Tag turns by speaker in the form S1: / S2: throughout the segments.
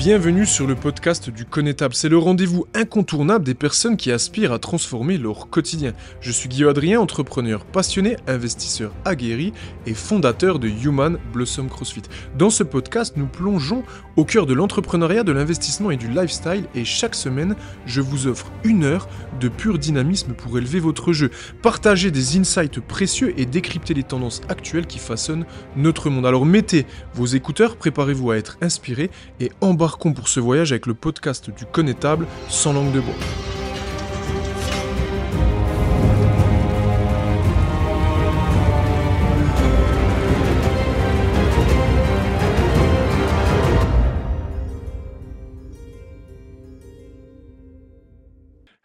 S1: Bienvenue sur le podcast du Connétable. C'est le rendez-vous incontournable des personnes qui aspirent à transformer leur quotidien. Je suis Guillaume Adrien, entrepreneur passionné, investisseur aguerri et fondateur de Human Blossom CrossFit. Dans ce podcast, nous plongeons au cœur de l'entrepreneuriat, de l'investissement et du lifestyle et chaque semaine, je vous offre une heure de pur dynamisme pour élever votre jeu, partager des insights précieux et décrypter les tendances actuelles qui façonnent notre monde. Alors mettez vos écouteurs, préparez-vous à être inspiré et embarquez pour ce voyage avec le podcast du connétable sans langue de bois.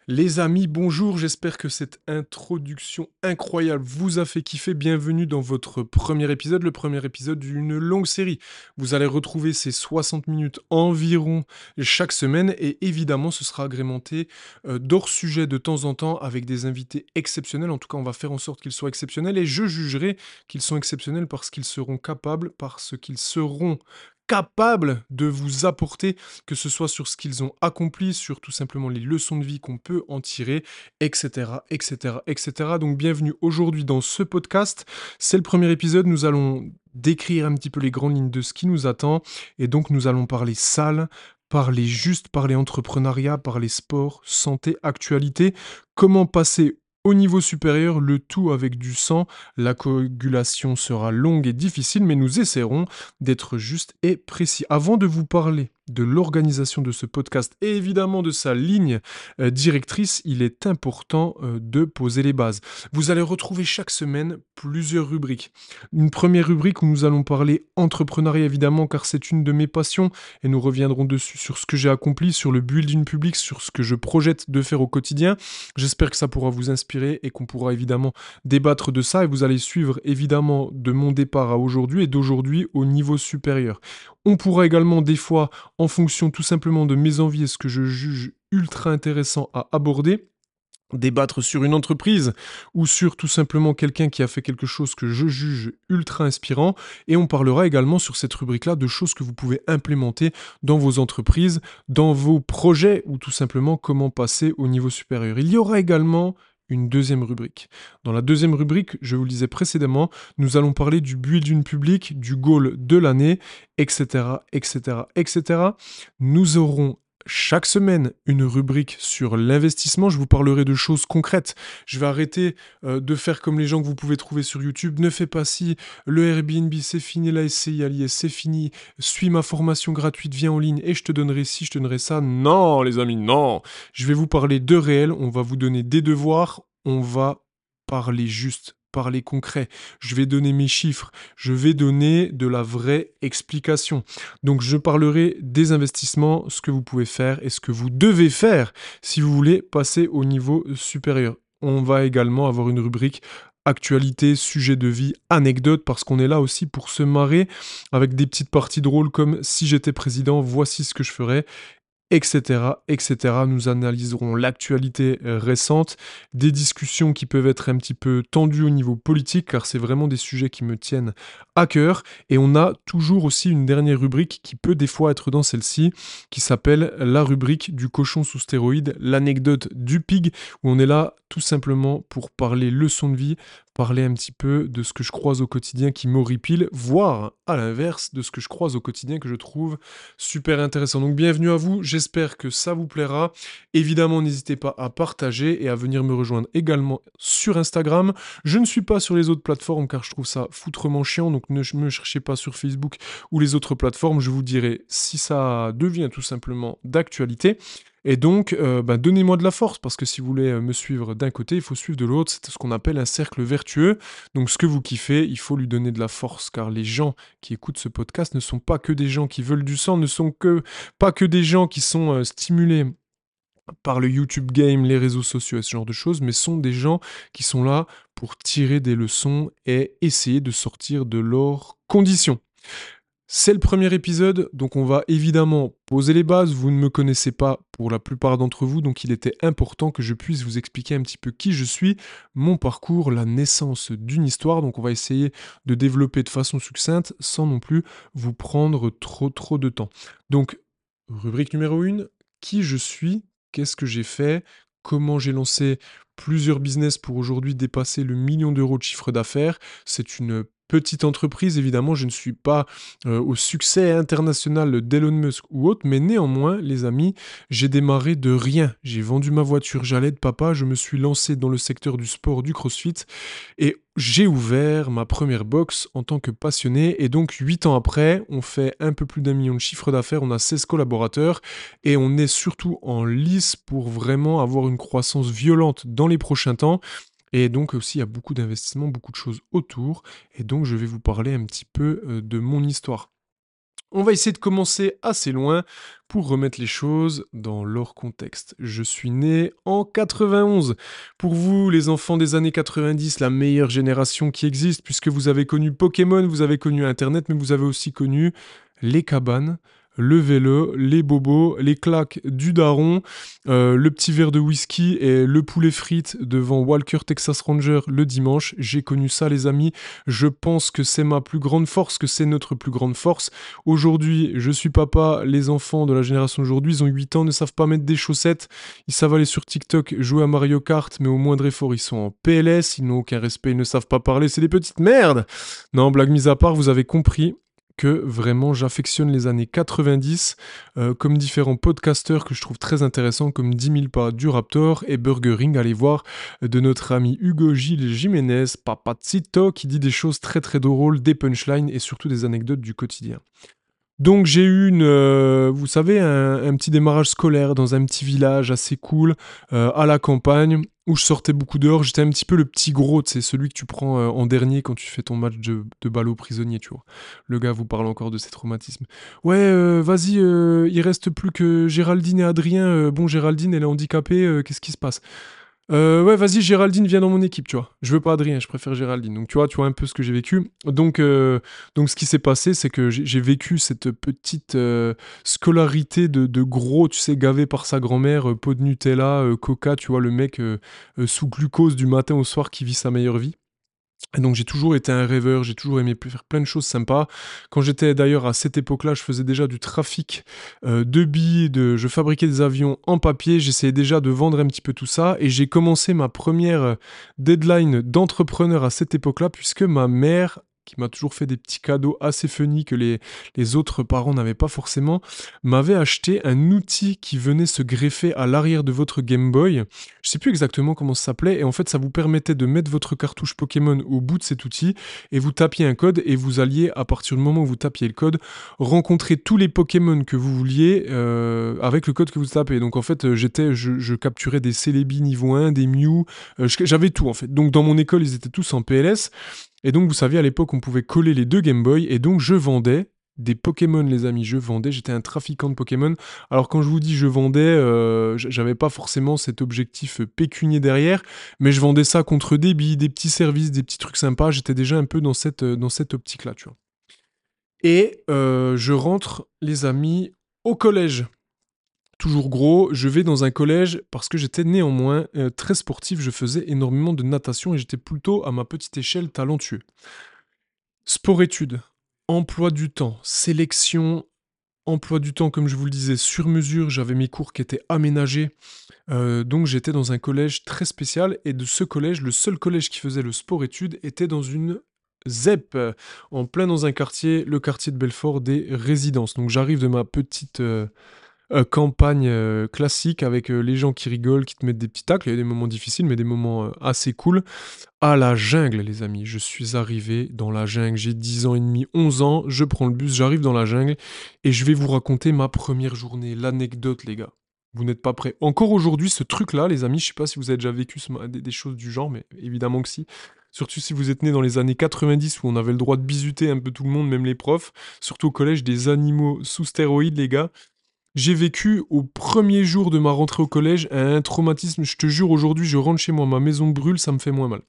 S1: Les amis, bonjour, j'espère que cette introduction incroyable vous a fait kiffer. Bienvenue dans votre premier épisode, le premier épisode d'une longue série. Vous allez retrouver ces 60 minutes environ chaque semaine et évidemment ce sera agrémenté euh, d'hors sujet de temps en temps avec des invités exceptionnels. En tout cas, on va faire en sorte qu'ils soient exceptionnels et je jugerai qu'ils sont exceptionnels parce qu'ils seront capables, parce qu'ils seront capables de vous apporter, que ce soit sur ce qu'ils ont accompli, sur tout simplement les leçons de vie qu'on peut en tirer, etc., etc., etc. Donc bienvenue aujourd'hui dans ce podcast. C'est le premier épisode, nous allons décrire un petit peu les grandes lignes de ce qui nous attend, et donc nous allons parler salle, parler juste, parler entrepreneuriat, parler sport, santé, actualité, comment passer au niveau supérieur, le tout avec du sang, la coagulation sera longue et difficile, mais nous essaierons d'être juste et précis. Avant de vous parler de l'organisation de ce podcast et évidemment de sa ligne euh, directrice, il est important euh, de poser les bases. Vous allez retrouver chaque semaine plusieurs rubriques. Une première rubrique où nous allons parler entrepreneuriat évidemment car c'est une de mes passions et nous reviendrons dessus sur ce que j'ai accompli, sur le building public, sur ce que je projette de faire au quotidien. J'espère que ça pourra vous inspirer et qu'on pourra évidemment débattre de ça et vous allez suivre évidemment de mon départ à aujourd'hui et d'aujourd'hui au niveau supérieur. On pourra également des fois, en fonction tout simplement de mes envies et ce que je juge ultra intéressant à aborder, débattre sur une entreprise ou sur tout simplement quelqu'un qui a fait quelque chose que je juge ultra inspirant et on parlera également sur cette rubrique là de choses que vous pouvez implémenter dans vos entreprises, dans vos projets ou tout simplement comment passer au niveau supérieur. Il y aura également une deuxième rubrique. Dans la deuxième rubrique, je vous le disais précédemment, nous allons parler du build public, du goal de l'année, etc., etc., etc. Nous aurons chaque semaine une rubrique sur l'investissement. Je vous parlerai de choses concrètes. Je vais arrêter euh, de faire comme les gens que vous pouvez trouver sur YouTube. Ne fais pas si le Airbnb c'est fini, la SCI à l'IS c'est fini. Suis ma formation gratuite, viens en ligne et je te donnerai ci, je te donnerai ça. Non, les amis, non. Je vais vous parler de réel. On va vous donner des devoirs. On va parler juste concret, je vais donner mes chiffres, je vais donner de la vraie explication. Donc je parlerai des investissements, ce que vous pouvez faire et ce que vous devez faire si vous voulez passer au niveau supérieur. On va également avoir une rubrique actualité, sujet de vie, anecdote, parce qu'on est là aussi pour se marrer avec des petites parties drôles comme si j'étais président, voici ce que je ferais etc., etc. Nous analyserons l'actualité euh, récente, des discussions qui peuvent être un petit peu tendues au niveau politique, car c'est vraiment des sujets qui me tiennent à cœur. Et on a toujours aussi une dernière rubrique qui peut des fois être dans celle-ci, qui s'appelle la rubrique du cochon sous stéroïde, l'anecdote du pig, où on est là tout simplement pour parler leçon de vie, parler un petit peu de ce que je croise au quotidien qui m'horripile, voire à l'inverse de ce que je croise au quotidien que je trouve super intéressant. Donc bienvenue à vous, j'espère que ça vous plaira. Évidemment, n'hésitez pas à partager et à venir me rejoindre également sur Instagram. Je ne suis pas sur les autres plateformes car je trouve ça foutrement chiant, donc ne me cherchez pas sur Facebook ou les autres plateformes. Je vous dirai si ça devient tout simplement d'actualité. Et donc, euh, bah, donnez-moi de la force, parce que si vous voulez euh, me suivre d'un côté, il faut suivre de l'autre. C'est ce qu'on appelle un cercle vertueux. Donc, ce que vous kiffez, il faut lui donner de la force, car les gens qui écoutent ce podcast ne sont pas que des gens qui veulent du sang, ne sont que pas que des gens qui sont euh, stimulés par le YouTube game, les réseaux sociaux et ce genre de choses, mais sont des gens qui sont là pour tirer des leçons et essayer de sortir de leurs conditions. C'est le premier épisode, donc on va évidemment poser les bases. Vous ne me connaissez pas pour la plupart d'entre vous, donc il était important que je puisse vous expliquer un petit peu qui je suis, mon parcours, la naissance d'une histoire. Donc on va essayer de développer de façon succincte sans non plus vous prendre trop trop de temps. Donc Rubrique numéro 1, qui je suis, qu'est-ce que j'ai fait, comment j'ai lancé plusieurs business pour aujourd'hui dépasser le million d'euros de chiffre d'affaires. C'est une petite entreprise, évidemment, je ne suis pas euh, au succès international d'Elon Musk ou autre, mais néanmoins, les amis, j'ai démarré de rien. J'ai vendu ma voiture, j'allais de papa, je me suis lancé dans le secteur du sport, du crossfit, et j'ai ouvert ma première box en tant que passionné, et donc 8 ans après, on fait un peu plus d'un million de chiffre d'affaires, on a 16 collaborateurs, et on est surtout en lice pour vraiment avoir une croissance violente dans les prochains temps. Et donc aussi, il y a beaucoup d'investissements, beaucoup de choses autour. Et donc, je vais vous parler un petit peu de mon histoire. On va essayer de commencer assez loin pour remettre les choses dans leur contexte. Je suis né en 91. Pour vous, les enfants des années 90, la meilleure génération qui existe, puisque vous avez connu Pokémon, vous avez connu Internet, mais vous avez aussi connu les cabanes, le vélo, les bobos, les claques du daron, euh, le petit verre de whisky et le poulet frites devant Walker Texas Ranger le dimanche. J'ai connu ça les amis. Je pense que c'est ma plus grande force, que c'est notre plus grande force. Aujourd'hui, je suis papa. Les enfants de la génération d'aujourd'hui, ils ont 8 ans, ne savent pas mettre des chaussettes. Ils savent aller sur TikTok jouer à Mario Kart, mais au moindre effort, ils sont en PLS. Ils n'ont aucun respect, ils ne savent pas parler. C'est des petites merdes. Non, blague mise à part, vous avez compris que vraiment j'affectionne les années 90, euh, comme différents podcasteurs que je trouve très intéressants, comme 10 000 pas du Raptor et Burgering. Allez voir euh, de notre ami Hugo Gilles Jiménez, Papacito, qui dit des choses très très drôles, des punchlines et surtout des anecdotes du quotidien. Donc j'ai eu une, euh, vous savez, un, petit démarrage scolaire dans un petit village assez cool, à la campagne, où je sortais beaucoup dehors. J'étais un petit peu le petit gros, c'est celui que tu prends euh, en dernier quand tu fais ton match de, de ballot prisonnier, tu vois. Le gars vous parle encore de ses traumatismes. Ouais, euh, vas-y, euh, il reste plus que Géraldine et Adrien. bon, Géraldine, elle est handicapée, qu'est-ce qui se passe? Euh, ouais, vas-y, Géraldine vient dans mon équipe, tu vois. Je veux pas Adrien, je préfère Géraldine. Donc, tu vois, tu vois un peu ce que j'ai vécu. Donc, euh, ce qui s'est passé, c'est que j'ai vécu cette petite euh, scolarité de, de, gros, tu sais, gavé par sa grand-mère, pot de Nutella, Coca, tu vois, le mec sous glucose du matin au soir qui vit sa meilleure vie. Donc j'ai toujours été un rêveur, j'ai toujours aimé faire plein de choses sympas. Quand j'étais d'ailleurs à cette époque-là, je faisais déjà du trafic euh, de billes, de, je fabriquais des avions en papier, j'essayais déjà de vendre un petit peu tout ça, et j'ai commencé ma première euh, deadline d'entrepreneur à cette époque-là, puisque ma mère qui m'a toujours fait des petits cadeaux assez funny que les, autres parents n'avaient pas forcément, m'avait acheté un outil qui venait se greffer à l'arrière de votre Game Boy. Je sais plus exactement comment ça s'appelait, et en fait ça vous permettait de mettre votre cartouche Pokémon au bout de cet outil, et vous tapiez un code, et vous alliez, à partir du moment où vous tapiez le code, rencontrer tous les Pokémon que vous vouliez euh, avec le code que vous tapez. Donc en fait, euh, j'étais, je, capturais des Celebi niveau 1, des Mew, euh, j'avais tout en fait. Donc dans mon école, ils étaient tous en PLS. Et donc, vous saviez, à l'époque, on pouvait coller les deux Game Boy, et donc je vendais des Pokémon, les amis. Je vendais, j'étais un trafiquant de Pokémon. Alors, quand je vous dis je vendais, euh, j'avais pas forcément cet objectif pécunier derrière, mais je vendais ça contre des billes, des petits services, des petits trucs sympas. J'étais déjà un peu dans cette, euh, dans cette optique-là, tu vois. Et euh, je rentre, les amis, au collège toujours gros, je vais dans un collège parce que j'étais néanmoins euh, très sportif, je faisais énormément de natation et j'étais plutôt à ma petite échelle talentueux. Sport-études, emploi du temps, sélection, emploi du temps comme je vous le disais sur mesure, j'avais mes cours qui étaient aménagés. Euh, donc j'étais dans un collège très spécial et de ce collège, le seul collège qui faisait le sport-études était dans une ZEP, en plein dans un quartier, le quartier de Belfort des résidences. Donc j'arrive de ma petite... Euh, euh, campagne euh, classique avec euh, les gens qui rigolent, qui te mettent des petits tacles. Il y a des moments difficiles, mais des moments assez cool. À la jungle, les amis. Je suis arrivé dans la jungle. J'ai 10 ans et demi, 11 ans. Je prends le bus, j'arrive dans la jungle et je vais vous raconter ma première journée. L'anecdote, les gars. Vous n'êtes pas prêts. Encore aujourd'hui, ce truc-là, les amis, je sais pas si vous avez déjà vécu des, choses du genre, mais évidemment que si. Surtout si vous êtes né dans les années 90 où on avait le droit de bisuter un peu tout le monde, même les profs. Surtout au collège, des animaux sous stéroïdes, les gars. J'ai vécu au premier jour de ma rentrée au collège un traumatisme. Je te jure, aujourd'hui, je rentre chez moi, ma maison brûle, ça me fait moins mal.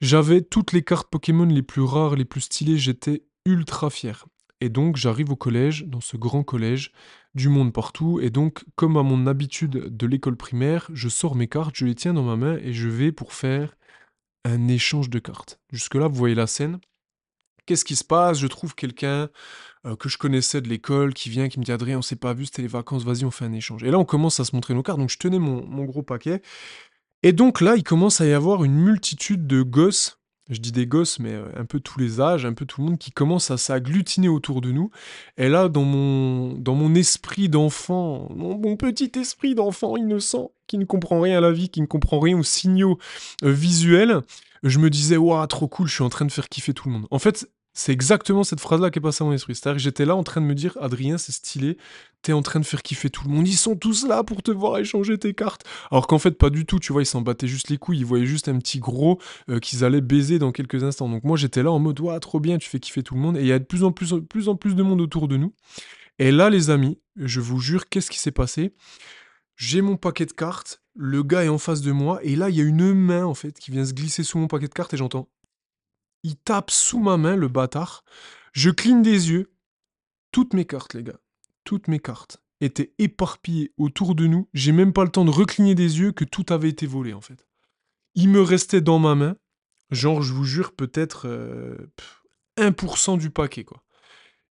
S1: J'avais toutes les cartes Pokémon les plus rares, les plus stylées, j'étais ultra fier. Et donc, j'arrive au collège, dans ce grand collège, du monde partout. Et donc, comme à mon habitude de l'école primaire, je sors mes cartes, je les tiens dans ma main et je vais pour faire un échange de cartes. Jusque-là, vous voyez la scène. Qu'est-ce qui se passe? Je trouve quelqu'un euh, que je connaissais de l'école, qui vient, qui me dit Adrien, on s'est pas vu, c'était les vacances, vas-y, on fait un échange. Et là, on commence à se montrer nos cartes. Donc, je tenais mon, mon gros paquet. Et donc là, il commence à y avoir une multitude de gosses je dis des gosses, mais euh, un peu tous les âges, un peu tout le monde qui commence à s'agglutiner autour de nous. Et là, dans mon, dans mon esprit d'enfant, mon, petit esprit d'enfant innocent, qui ne comprend rien à la vie, qui ne comprend rien aux signaux euh, visuels, je me disais, waouh, trop cool, je suis en train de faire kiffer tout le monde. En fait, c'est exactement cette phrase-là qui est passée à mon esprit. C'est-à-dire que j'étais là en train de me dire, Adrien, c'est stylé, t'es en train de faire kiffer tout le monde. Ils sont tous là pour te voir échanger tes cartes. Alors qu'en fait, pas du tout, tu vois, ils s'en battaient juste les couilles. Ils voyaient juste un petit gros euh, qu'ils allaient baiser dans quelques instants. Donc moi, j'étais là en mode, waouh, trop bien, tu fais kiffer tout le monde. Et il y a de plus en plus, plus en plus de monde autour de nous. Et là, les amis, je vous jure, qu'est-ce qui s'est passé? J'ai mon paquet de cartes, le gars est en face de moi, et là, il y a une main, en fait, qui vient se glisser sous mon paquet de cartes, et j'entends il tape sous ma main, le bâtard. Je cligne des yeux. Toutes mes cartes, les gars, toutes mes cartes étaient éparpillées autour de nous. J'ai même pas le temps de recligner des yeux que tout avait été volé, en fait. Il me restait dans ma main, genre, je vous jure, peut-être 1% euh, du paquet, quoi.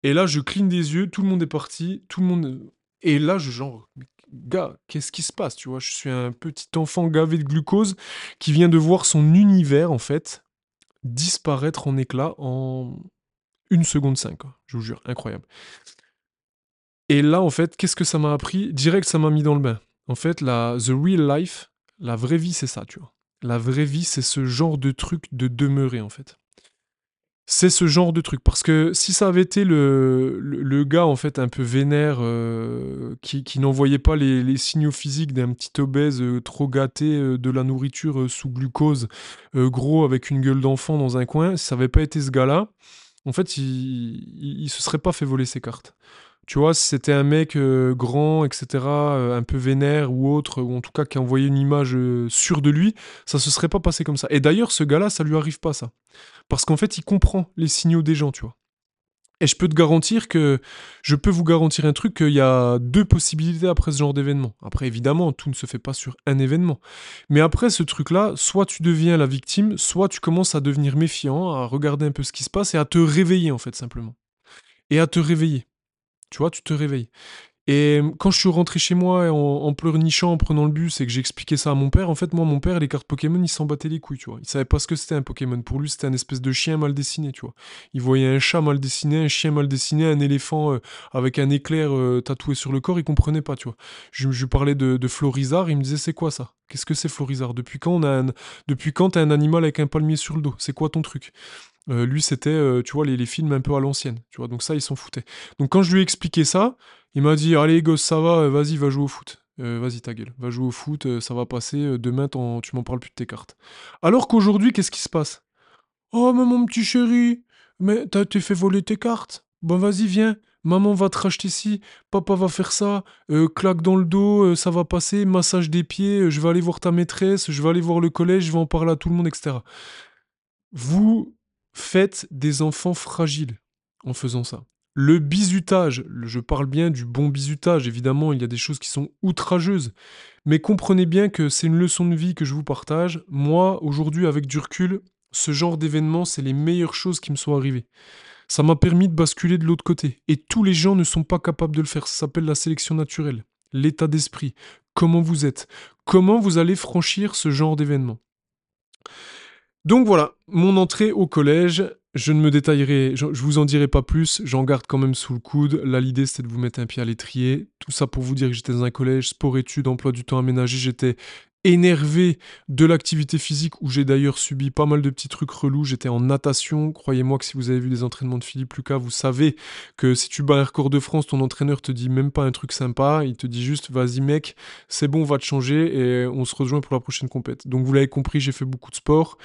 S1: Et là, je cligne des yeux, tout le monde est parti, tout le monde... Et là, je genre, gars, qu'est-ce qui se passe, tu vois? Je suis un petit enfant gavé de glucose qui vient de voir son univers, en fait, disparaître en éclats en une seconde cinq. Je vous jure, incroyable. Et là, en fait, qu'est-ce que ça m'a appris? Direct, ça m'a mis dans le bain. En fait, la the real life, la vraie vie, c'est ça, tu vois. La vraie vie, c'est ce genre de truc de demeurer, en fait c'est ce genre de truc. Parce que si ça avait été le, le, gars, en fait, un peu vénère, euh, qui, n'envoyait pas les, signaux physiques d'un petit obèse euh, trop gâté euh, de la nourriture sous glucose, gros, avec une gueule d'enfant dans un coin, si ça n'avait pas été ce gars-là, en fait, il, il, se serait pas fait voler ses cartes. Tu vois, si c'était un mec euh, grand, etc., euh, un peu vénère ou autre, ou en tout cas qui envoyait une image euh, sûre de lui, ça se serait pas passé comme ça. Et d'ailleurs, ce gars-là, ça lui arrive pas, ça. Parce qu'en fait, il comprend les signaux des gens, tu vois. Et je peux te garantir que, je peux vous garantir un truc, qu'il y a deux possibilités après ce genre d'événement. Après, évidemment, tout ne se fait pas sur un événement. Mais après ce truc-là, soit tu deviens la victime, soit tu commences à devenir méfiant, à regarder un peu ce qui se passe et à te réveiller, en fait, simplement. Et à te réveiller. Tu vois, tu te réveilles. Et quand je suis rentré chez moi en, pleurnichant, en prenant le bus et que j'ai expliqué ça à mon père, en fait, moi, mon père, les cartes Pokémon, il s'en battait les couilles, tu vois. Il savait pas ce que c'était un Pokémon. Pour lui, c'était un espèce de chien mal dessiné, tu vois. Il voyait un chat mal dessiné, un chien mal dessiné, un éléphant avec un éclair tatoué sur le corps, il comprenait pas, tu vois. Je, lui parlais de, Florizard, il me disait, c'est quoi ça? Qu'est-ce que c'est Florizard? Depuis quand on a. Depuis quand t'as un animal avec un palmier sur le dos? C'est quoi ton truc? Euh, lui, c'était, euh, tu vois, les, films un peu à l'ancienne, tu vois, donc ça, il s'en foutait. Donc quand je lui ai expliqué ça, il m'a dit, allez, gosse, ça va, euh, vas-y, va jouer au foot. vas-y, ta gueule, va jouer au foot, ça va passer, demain, tu m'en parles plus de tes cartes. Alors qu'aujourd'hui, qu'est-ce qui se passe? Oh, mais mon petit chéri, mais t'as fait voler tes cartes? Bon, vas-y, viens, maman va te racheter ci, papa va faire ça, claque dans le dos, ça va passer, massage des pieds, je vais aller voir ta maîtresse, je vais aller voir le collège, je vais en parler à tout le monde, etc. Vous faites des enfants fragiles en faisant ça. Le bizutage, je parle bien du bon bizutage, évidemment, il y a des choses qui sont outrageuses, mais comprenez bien que c'est une leçon de vie que je vous partage. Moi, aujourd'hui, avec du recul, ce genre d'événement, c'est les meilleures choses qui me sont arrivées. Ça m'a permis de basculer de l'autre côté. Et tous les gens ne sont pas capables de le faire. Ça s'appelle la sélection naturelle. L'état d'esprit. Comment vous êtes? Comment vous allez franchir ce genre d'événement? Donc voilà, mon entrée au collège, je ne me détaillerai, je, vous en dirai pas plus, j'en garde quand même sous le coude. Là, l'idée c'était de vous mettre un pied à l'étrier. Tout ça pour vous dire que j'étais dans un collège, sport-études, emploi du temps aménagé, j'étais énervé de l'activité physique où j'ai d'ailleurs subi pas mal de petits trucs relous. J'étais en natation. Croyez-moi que si vous avez vu les entraînements de Philippe Lucas, vous savez que si tu bats un record de France, ton entraîneur te dit même pas un truc sympa. Il te dit juste vas-y mec, c'est bon, on va te changer et on se rejoint pour la prochaine compète. Donc vous l'avez compris, j'ai fait beaucoup de sport.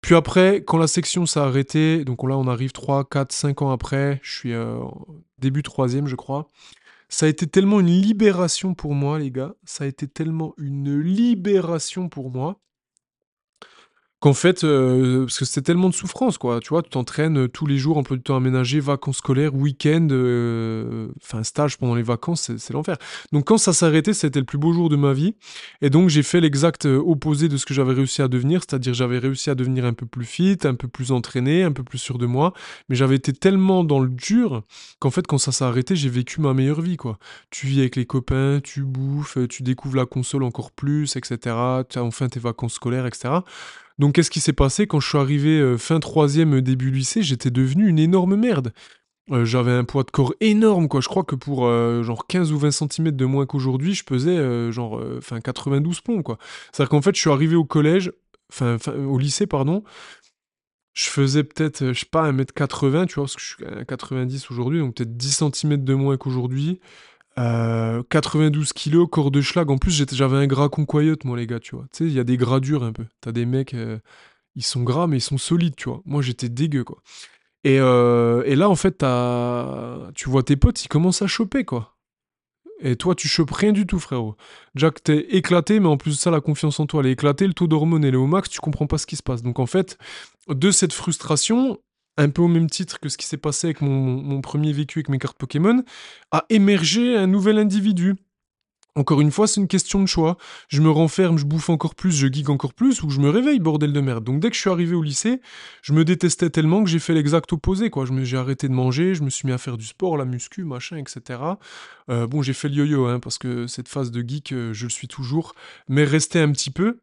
S1: Puis après, quand la section s'est arrêtée, donc là on arrive 3, 4, 5 ans après, je suis euh, début troisième je crois, ça a été tellement une libération pour moi, les gars. Ça a été tellement une libération pour moi Qu'en fait, heu, parce que c'était tellement de souffrance, quoi, tu vois? Tu t'entraînes, heu, tous les jours, emploi du temps aménagé, vacances scolaires, week-end, heu, enfin stage pendant les vacances, c'est c'est l'enfer. Donc quand ça s'est arrêté, c'était le plus beau jour de ma vie et donc j'ai fait l'exact, heu, opposé de ce que j'avais réussi à devenir, c'est-à-dire j'avais réussi à devenir un peu plus fit, un peu plus entraîné, un peu plus sûr de moi, mais j'avais été tellement dans le dur qu'en fait quand ça s'est arrêté, j'ai vécu ma meilleure vie, quoi. Tu vis avec les copains, tu bouffes, tu découvres la console encore plus et cetera. Tu as enfin tes vacances scolaires et cetera. Donc qu'est-ce qui s'est passé quand je suis arrivé, heu, fin troisième, euh, début lycée? J'étais devenu une énorme merde. Heu, j'avais un poids de corps énorme, quoi. Je crois que pour, genre 15 ou 20 centimètres de moins qu'aujourd'hui, je pesais, genre, heu, enfin 92 plombs, quoi. C'est-à-dire qu'en fait, je suis arrivé au collège, enfin au lycée, pardon, je faisais peut-être, je pas, 1 m 80, tu vois? Parce que je suis à 90 aujourd'hui, donc peut-être 10 centimètres de moins qu'aujourd'hui. Heu, 92 kilos, corps de schlag. En plus, j'avais un gras concoyote, moi, les gars, tu vois? Tu sais, il y a des gras durs un peu. T'as des mecs, heu, ils sont gras, mais ils sont solides, tu vois? Moi, j'étais dégueu, quoi. Et, et là, en fait, tu vois tes potes, ils commencent à choper, quoi. Et toi, tu chopes rien du tout, frérot. Que t'es éclaté, mais en plus de ça, la confiance en toi, elle est éclatée, le taux d'hormones, elle est au max, tu comprends pas ce qui se passe. Donc en fait, de cette frustration, un peu au même titre que ce qui s'est passé avec mon, mon premier vécu avec mes cartes Pokémon, a émergé un nouvel individu. Encore une fois, c'est une question de choix. Je me renferme, je bouffe encore plus, je geek encore plus, ou je me réveille, bordel de merde. Donc dès que je suis arrivé au lycée, je me détestais tellement que j'ai fait l'exact opposé, quoi. J'ai arrêté de manger, je me suis mis à faire du sport, la muscu, machin, etc. Euh, bon, j'ai fait le yo-yo, hein, parce que cette phase de geek, euh, je le suis toujours, mais resté un petit peu.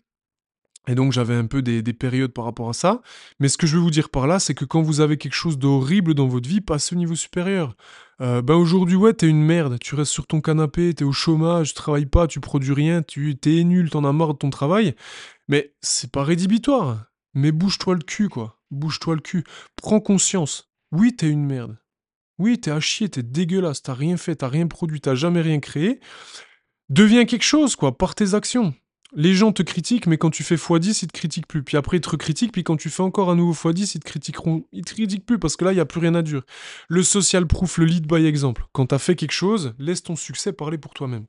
S1: Et donc j'avais un peu des, des, périodes par rapport à ça. Mais ce que je veux vous dire par là, c'est que quand vous avez quelque chose d'horrible dans votre vie, passez au niveau supérieur. Euh, ben aujourd'hui, ouais, t'es une merde. Tu restes sur ton canapé, t'es au chômage, tu travailles pas, tu produis rien, tu t'es nul, t'en as marre de ton travail. Mais c'est pas rédhibitoire. Mais bouge-toi le cul, quoi. Bouge-toi le cul. Prends conscience. Oui, t'es une merde. Oui, t'es à chier, t'es dégueulasse, t'as rien fait, t'as rien produit, t'as jamais rien créé. Deviens quelque chose, quoi, par tes actions les gens te critiquent, mais quand tu fais x10, ils te critiquent plus. Puis après, ils te recritiquent, puis quand tu fais encore un nouveau x10, ils te critiqueront. Ils te critiquent plus parce que là, il n'y a plus rien à dire. Le social proof, le lead by exemple. Quand tu as fait quelque chose, laisse ton succès parler pour toi-même.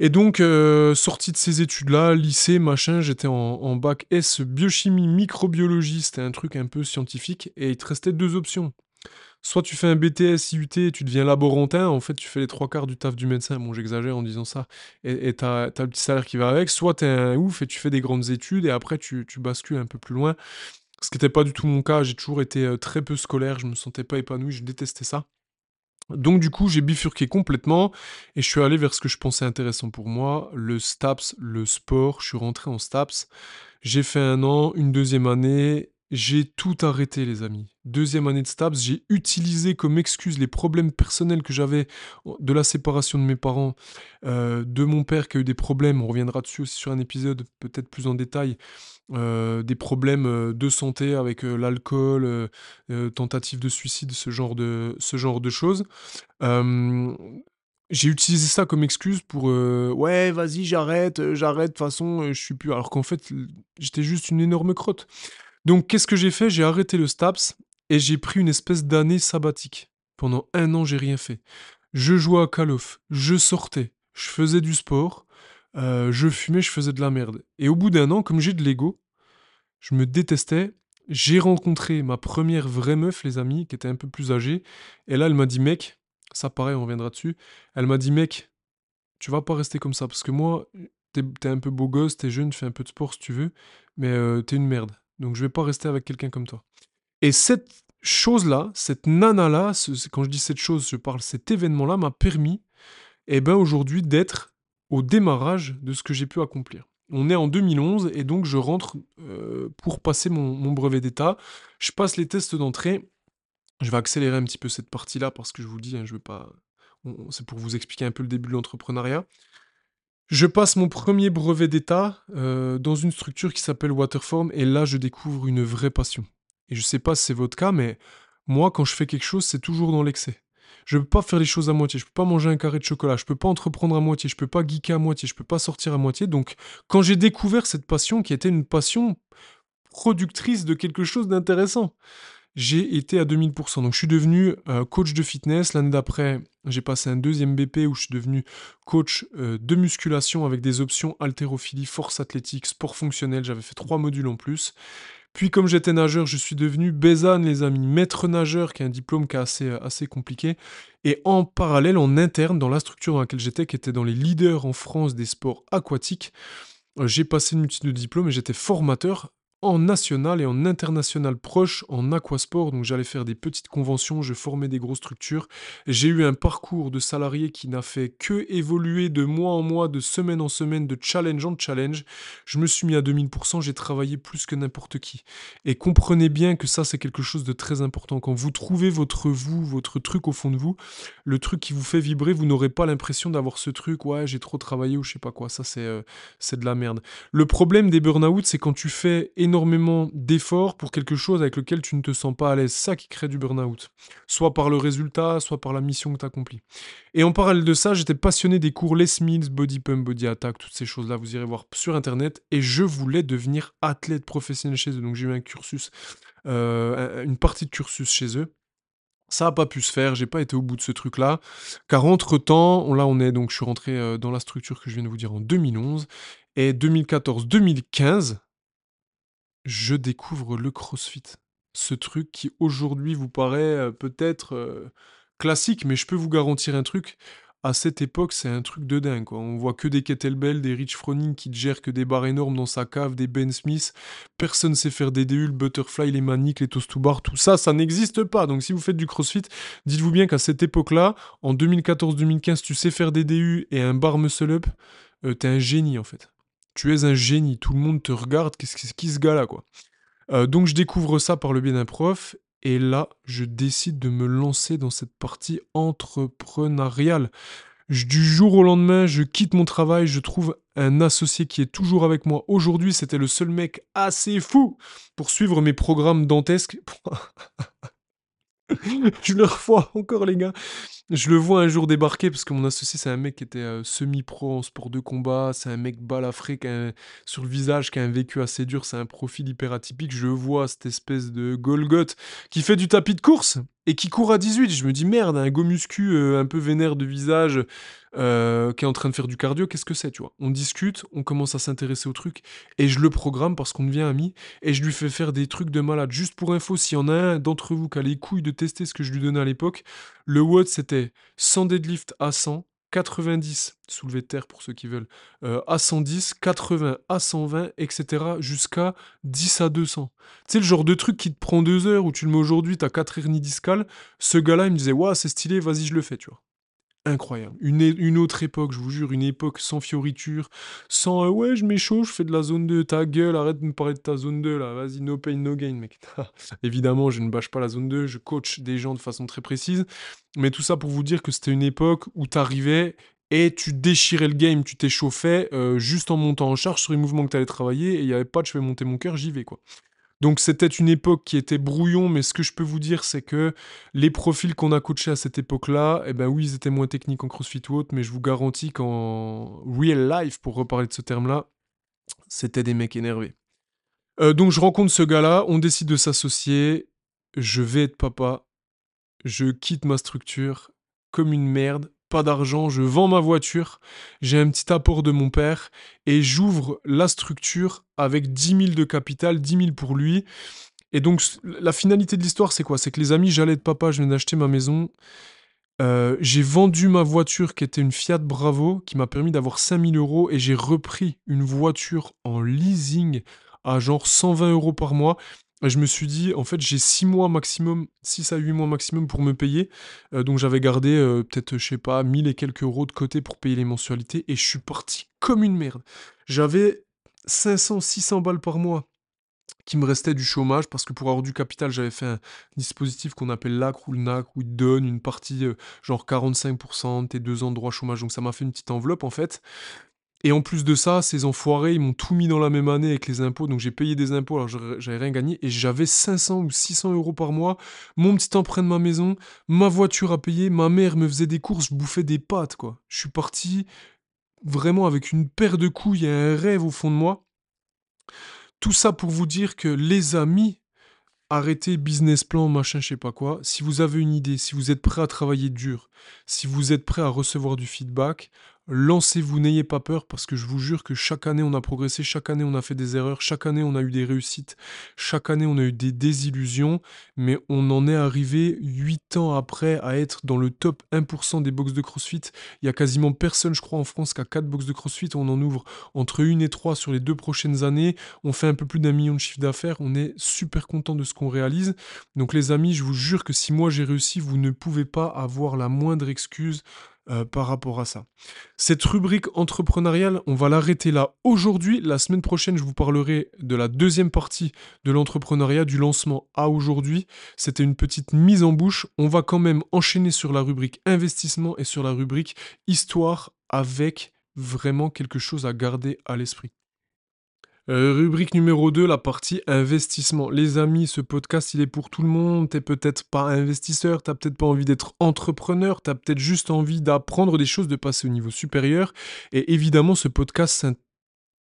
S1: Et donc, euh, sorti de ces études-là, lycée, machin, j'étais en, en, bac S biochimie, microbiologie, c'était un truc un peu scientifique, et il te restait deux options soit tu fais un BTS IUT, tu deviens laborantin, en fait tu fais les trois quarts du taf du médecin, bon j'exagère en disant ça, et tu as, le petit salaire qui va avec, soit tu es un ouf et tu fais des grandes études et après tu, bascules un peu plus loin, ce qui n'était pas du tout mon cas, j'ai toujours été euh, très peu scolaire, je me sentais pas épanoui, je détestais ça. Donc du coup j'ai bifurqué complètement et je suis allé vers ce que je pensais intéressant pour moi, le STAPS, le sport, je suis rentré en STAPS, j'ai fait un an, une deuxième année, j'ai tout arrêté, les amis. Deuxième année de STAPS, j'ai utilisé comme excuse les problèmes personnels que j'avais de la séparation de mes parents, euh, de mon père qui a eu des problèmes, on reviendra dessus aussi sur un épisode peut-être plus en détail, euh, des problèmes euh, de santé avec l'alcool, tentative de suicide, ce genre de, ce genre de choses. j'ai utilisé ça comme excuse pour ouais vas-y j'arrête j'arrête de toute façon je suis plus alors qu'en fait j'étais juste une énorme crotte donc, qu'est-ce que j'ai fait? J'ai arrêté le STAPS et j'ai pris une espèce d'année sabbatique. Pendant un an, j'ai rien fait. Je jouais à Call of, je sortais, je faisais du sport, euh, je fumais, je faisais de la merde. Et au bout d'un an, comme j'ai de l'ego, je me détestais. J'ai rencontré ma première vraie meuf, les amis, qui était un peu plus âgée. Et là, elle m'a dit, mec, ça pareil, on reviendra dessus. Elle m'a dit, mec, tu vas pas rester comme ça, parce que moi, t'es es un peu beau gosse, t'es jeune, tu fais un peu de sport si tu veux, mais euh, t'es une merde. Donc je vais pas rester avec quelqu'un comme toi. Et cette chose-là, cette nana-là, quand je dis cette chose, je parle cet événement-là m'a permis, eh ben aujourd'hui, d'être au démarrage de ce que j'ai pu accomplir. On est en 2011 et donc je rentre euh, pour passer mon, brevet d'état. Je passe les tests d'entrée. Je vais accélérer un petit peu cette partie-là parce que je vous dis, hein, je veux pas. C'est pour vous expliquer un peu le début de l'entrepreneuriat. Je passe mon premier brevet d'État euh, dans une structure qui s'appelle Waterform et là je découvre une vraie passion. Et je sais pas si c'est votre cas, mais moi quand je fais quelque chose, c'est toujours dans l'excès. Je peux pas faire les choses à moitié, je peux pas manger un carré de chocolat, je peux pas entreprendre à moitié, je peux pas geeker à moitié, je peux pas sortir à moitié. Donc quand j'ai découvert cette passion qui était une passion productrice de quelque chose d'intéressant, j'ai été à 2000%. Donc je suis devenu euh, coach de fitness. L'année d'après, j'ai passé un deuxième BP où je suis devenu coach euh, de musculation avec des options haltérophilie, force athlétique, sport fonctionnel. J'avais fait trois modules en plus. Puis comme j'étais nageur, je suis devenu Bézanne, les amis, maître nageur, qui est un diplôme qui est assez, euh, assez compliqué. Et en parallèle, en interne, dans la structure dans laquelle j'étais, qui était dans les leaders en France des sports aquatiques, j'ai passé une multitude de diplômes et j'étais formateur en national et en international proche en aquasport. Donc j'allais faire des petites conventions, je formais des grosses structures. J'ai eu un parcours de salarié qui n'a fait que évoluer de mois en mois, de semaine en semaine, de challenge en challenge. Je me suis mis à 2000%, j'ai travaillé plus que n'importe qui. Et comprenez bien que ça c'est quelque chose de très important. Quand vous trouvez votre vous, votre truc au fond de vous, le truc qui vous fait vibrer, vous n'aurez pas l'impression d'avoir ce truc, ouais j'ai trop travaillé ou je sais pas quoi. Ça c'est euh, c'est de la merde. Le problème des burn-out c'est quand tu fais énormément énormément d'efforts pour quelque chose avec lequel tu ne te sens pas à l'aise. Ça qui crée du burn-out. Soit par le résultat, soit par la mission que tu accomplis. Et en parallèle de ça, j'étais passionné des cours Les Mills, Body Pump, Body Attack, toutes ces choses-là, vous irez voir sur Internet. Et je voulais devenir athlète professionnel chez eux. Donc j'ai eu un cursus, euh, une partie de cursus chez eux. Ça n'a pas pu se faire, j'ai pas été au bout de ce truc-là, car entre-temps, là on est, donc je suis rentré euh, dans la structure que je viens de vous dire en 2011, et 2014-2015, je découvre le CrossFit. Ce truc qui aujourd'hui vous paraît euh, peut-être euh, classique, mais je peux vous garantir un truc. À cette époque, c'est un truc de dingue. Quoi. On voit que des kettlebells, des Rich Froning qui gèrent que des barres énormes dans sa cave, des Ben Smith. Personne sait faire des DU, le butterfly, les maniques, les toast to bar, tout ça, ça n'existe pas. Donc si vous faites du crossfit, dites-vous bien qu'à cette époque-là, en 2014-2015, tu sais faire des DU et un bar muscle up, euh, t'es un génie en fait tu es un génie, tout le monde te regarde, qu'est-ce qui ce gars-là, quoi. Euh, donc je découvre ça par le biais d'un prof, et là, je décide de me lancer dans cette partie entrepreneuriale. du jour au lendemain, je quitte mon travail, je trouve un associé qui est toujours avec moi. Aujourd'hui, c'était le seul mec assez fou pour suivre mes programmes dantesques. je le revois encore, les gars. Je le vois un jour débarquer parce que mon associé, c'est un mec qui était euh, semi-pro en sport de combat. C'est un mec balafré sur le visage, qui a un vécu assez dur. C'est un profil hyper atypique. Je vois cette espèce de Golgoth qui fait du tapis de course et qui court à 18. Je me dis merde, un go muscu euh, un peu vénère de visage euh, qui est en train de faire du cardio, qu'est-ce que c'est, tu vois? On discute, on commence à s'intéresser au truc et je le programme parce qu'on devient amis et je lui fais faire des trucs de malade. Juste pour info, s'il y en a un d'entre vous qui a les couilles de tester ce que je lui donnais à l'époque, le WOD c'était 100 deadlift à 100, 90 soulevé de terre pour ceux qui veulent, euh, à 110, 80 à 120, etc. jusqu'à 10 à 200. Tu sais, le genre de truc qui te prend deux heures où tu le mets aujourd'hui, t'as 4 hernies discales. Ce gars-là, il me disait, waouh, c'est stylé, vas-y, je le fais, tu vois incroyable. Une, une, autre époque, je vous jure, une époque sans fioriture, sans euh, ouais, je m'échauffe, je fais de la zone 2, ta gueule, arrête de me parler de ta zone 2 là, vas-y, no pain, no gain, mec. Évidemment, je ne bâche pas la zone 2, je coach des gens de façon très précise, mais tout ça pour vous dire que c'était une époque où t'arrivais et tu déchirais le game, tu t'échauffais euh, juste en montant en charge sur les mouvements que tu allais travailler, et il n'y avait pas de je fais monter mon cœur, j'y vais quoi. Donc c'était une époque qui était brouillon, mais ce que je peux vous dire, c'est que les profils qu'on a coachés à cette époque-là, eh ben oui, ils étaient moins techniques en CrossFit ou autre, mais je vous garantis qu'en real life, pour reparler de ce terme-là, c'était des mecs énervés. Euh, donc je rencontre ce gars-là, on décide de s'associer, je vais être papa, je quitte ma structure comme une merde, pas d'argent, je vends ma voiture, j'ai un petit apport de mon père et j'ouvre la structure avec 10 000 de capital, 10 000 pour lui. Et donc la finalité de l'histoire, c'est quoi? C'est que les amis, j'allais de papa, je viens d'acheter ma maison. Euh, j'ai vendu ma voiture qui était une Fiat Bravo qui m'a permis d'avoir 5000 euros et j'ai repris une voiture en leasing à genre 120 euros par mois je me suis dit, en fait, j'ai 6 mois maximum, 6 à 8 mois maximum pour me payer. Euh, donc j'avais gardé euh, peut-être, je sais pas, 1000 et quelques euros de côté pour payer les mensualités. Et je suis parti comme une merde. J'avais 500, 600 balles par mois qui me restait du chômage parce que pour avoir du capital, j'avais fait un dispositif qu'on appelle l'ACRE ou le où il donne une partie, euh, genre 45% de tes deux ans droit chômage. Donc ça m'a fait une petite enveloppe en fait. Et en plus de ça, ces enfoirés, ils m'ont tout mis dans la même année avec les impôts. Donc j'ai payé des impôts alors j'avais rien gagné. Et j'avais 500 ou 600 euros par mois. Mon petit emprunt de ma maison, ma voiture à payer. Ma mère me faisait des courses, je bouffais des pâtes, quoi. Je suis parti vraiment avec une paire de couilles et un rêve au fond de moi. Tout ça pour vous dire que les amis, arrêtez business plan, machin, je sais pas quoi. Si vous avez une idée, si vous êtes prêt à travailler dur, si vous êtes prêt à recevoir du feedback, lancez-vous, n'ayez pas peur, parce que je vous jure que chaque année on a progressé, chaque année on a fait des erreurs, chaque année on a eu des réussites, chaque année on a eu des désillusions, mais on en est arrivé 8 ans après à être dans le top 1% des box de CrossFit. Il y a quasiment personne, je crois, en France qui a 4 box de CrossFit, on en ouvre entre 1 et 3 sur les deux prochaines années, on fait un peu plus d'un million de chiffre d'affaires, on est super content de ce qu'on réalise. Donc les amis, je vous jure que si moi j'ai réussi, vous ne pouvez pas avoir la moindre excuse euh, par rapport à ça. Cette rubrique entrepreneuriale, on va l'arrêter là aujourd'hui. La semaine prochaine, je vous parlerai de la deuxième partie de l'entrepreneuriat, du lancement à aujourd'hui. C'était une petite mise en bouche. On va quand même enchaîner sur la rubrique investissement et sur la rubrique histoire avec vraiment quelque chose à garder à l'esprit. Euh, rubrique numéro 2, la partie investissement. Les amis, ce podcast, il est pour tout le monde. T'es peut-être pas investisseur, t'as peut-être pas envie d'être entrepreneur, t'as peut-être juste envie d'apprendre des choses, de passer au niveau supérieur. Et évidemment, ce podcast,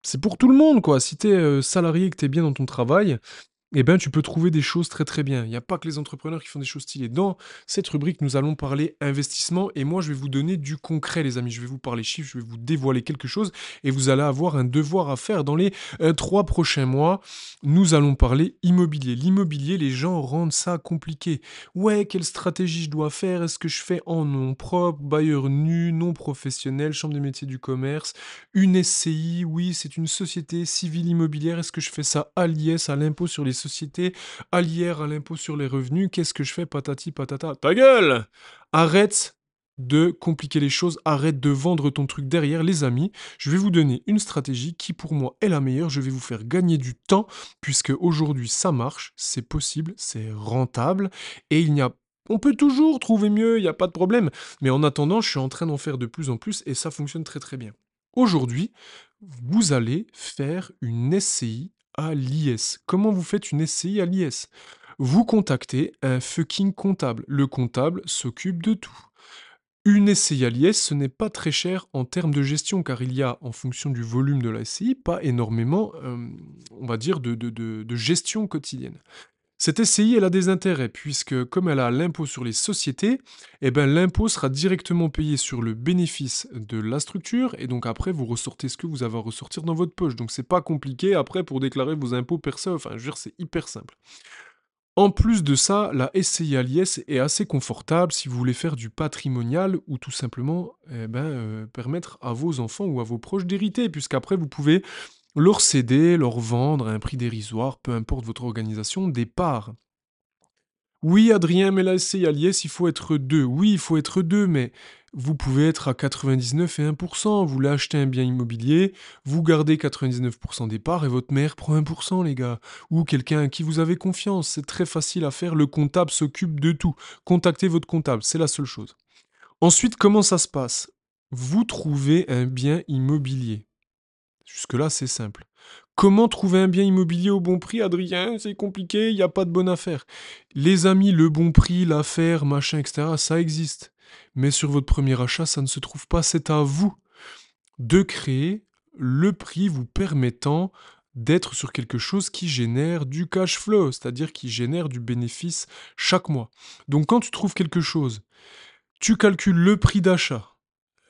S1: c'est pour tout le monde, quoi. Si t'es euh, salarié et que t'es bien dans ton travail, eh ben, tu peux trouver des choses très très bien. Il n'y a pas que les entrepreneurs qui font des choses stylées. Dans cette rubrique, nous allons parler investissement et moi, je vais vous donner du concret, les amis. Je vais vous parler chiffres, je vais vous dévoiler quelque chose et vous allez avoir un devoir à faire dans les euh, trois prochains mois. Nous allons parler immobilier. L'immobilier, les gens rendent ça compliqué. Ouais, quelle stratégie je dois faire? Est-ce que je fais en nom propre, bailleur nu, non professionnel, chambre des métiers du commerce, une SCI Oui, c'est une société civile immobilière. Est-ce que je fais ça à l'IS, à l'impôt sur les société allière à l'impôt sur les revenus. Qu'est-ce que je fais Patati patata? Ta gueule Arrête de compliquer les choses, arrête de vendre ton truc derrière les amis. Je vais vous donner une stratégie qui pour moi est la meilleure. Je vais vous faire gagner du temps puisque aujourd'hui ça marche, c'est possible, c'est rentable et il n'y a on peut toujours trouver mieux, il n'y a pas de problème. Mais en attendant, je suis en train d'en faire de plus en plus et ça fonctionne très très bien. Aujourd'hui, vous allez faire une SCI à l'IS. Comment vous faites une SCI à l'IS Vous contactez un fucking comptable. Le comptable s'occupe de tout. Une SCI à l'IS, ce n'est pas très cher en termes de gestion, car il y a, en fonction du volume de la SCI, pas énormément, euh, on va dire, de, de gestion quotidienne. Cette SCI, elle a des intérêts, puisque comme elle a l'impôt sur les sociétés, eh ben, l'impôt sera directement payé sur le bénéfice de la structure, et donc après, vous ressortez ce que vous avez à ressortir dans votre poche. Donc c'est pas compliqué après pour déclarer vos impôts perso, enfin je veux dire, c'est hyper simple. En plus de ça, la SCI à l'IS est assez confortable si vous voulez faire du patrimonial ou tout simplement eh ben, euh, permettre à vos enfants ou à vos proches d'hériter, puisqu'après vous pouvez leur céder, leur vendre à un prix dérisoire, peu importe votre organisation, des parts. Oui, Adrien, mais là, c'est Aliès, il faut être deux. Oui, il faut être deux, mais vous pouvez être à 99 et 1%. Vous voulez acheter un bien immobilier, vous gardez 99% des parts et votre mère prend 1%, les gars. Ou quelqu'un à qui vous avez confiance. C'est très facile à faire. Le comptable s'occupe de tout. Contactez votre comptable, c'est la seule chose. Ensuite, comment ça se passe? Vous trouvez un bien immobilier. Jusque-là, c'est simple. Comment trouver un bien immobilier au bon prix, Adrien? C'est compliqué, il n'y a pas de bonne affaire. Les amis, le bon prix, l'affaire, machin, etc., ça existe. Mais sur votre premier achat, ça ne se trouve pas. C'est à vous de créer le prix vous permettant d'être sur quelque chose qui génère du cash flow, c'est-à-dire qui génère du bénéfice chaque mois. Donc quand tu trouves quelque chose, tu calcules le prix d'achat,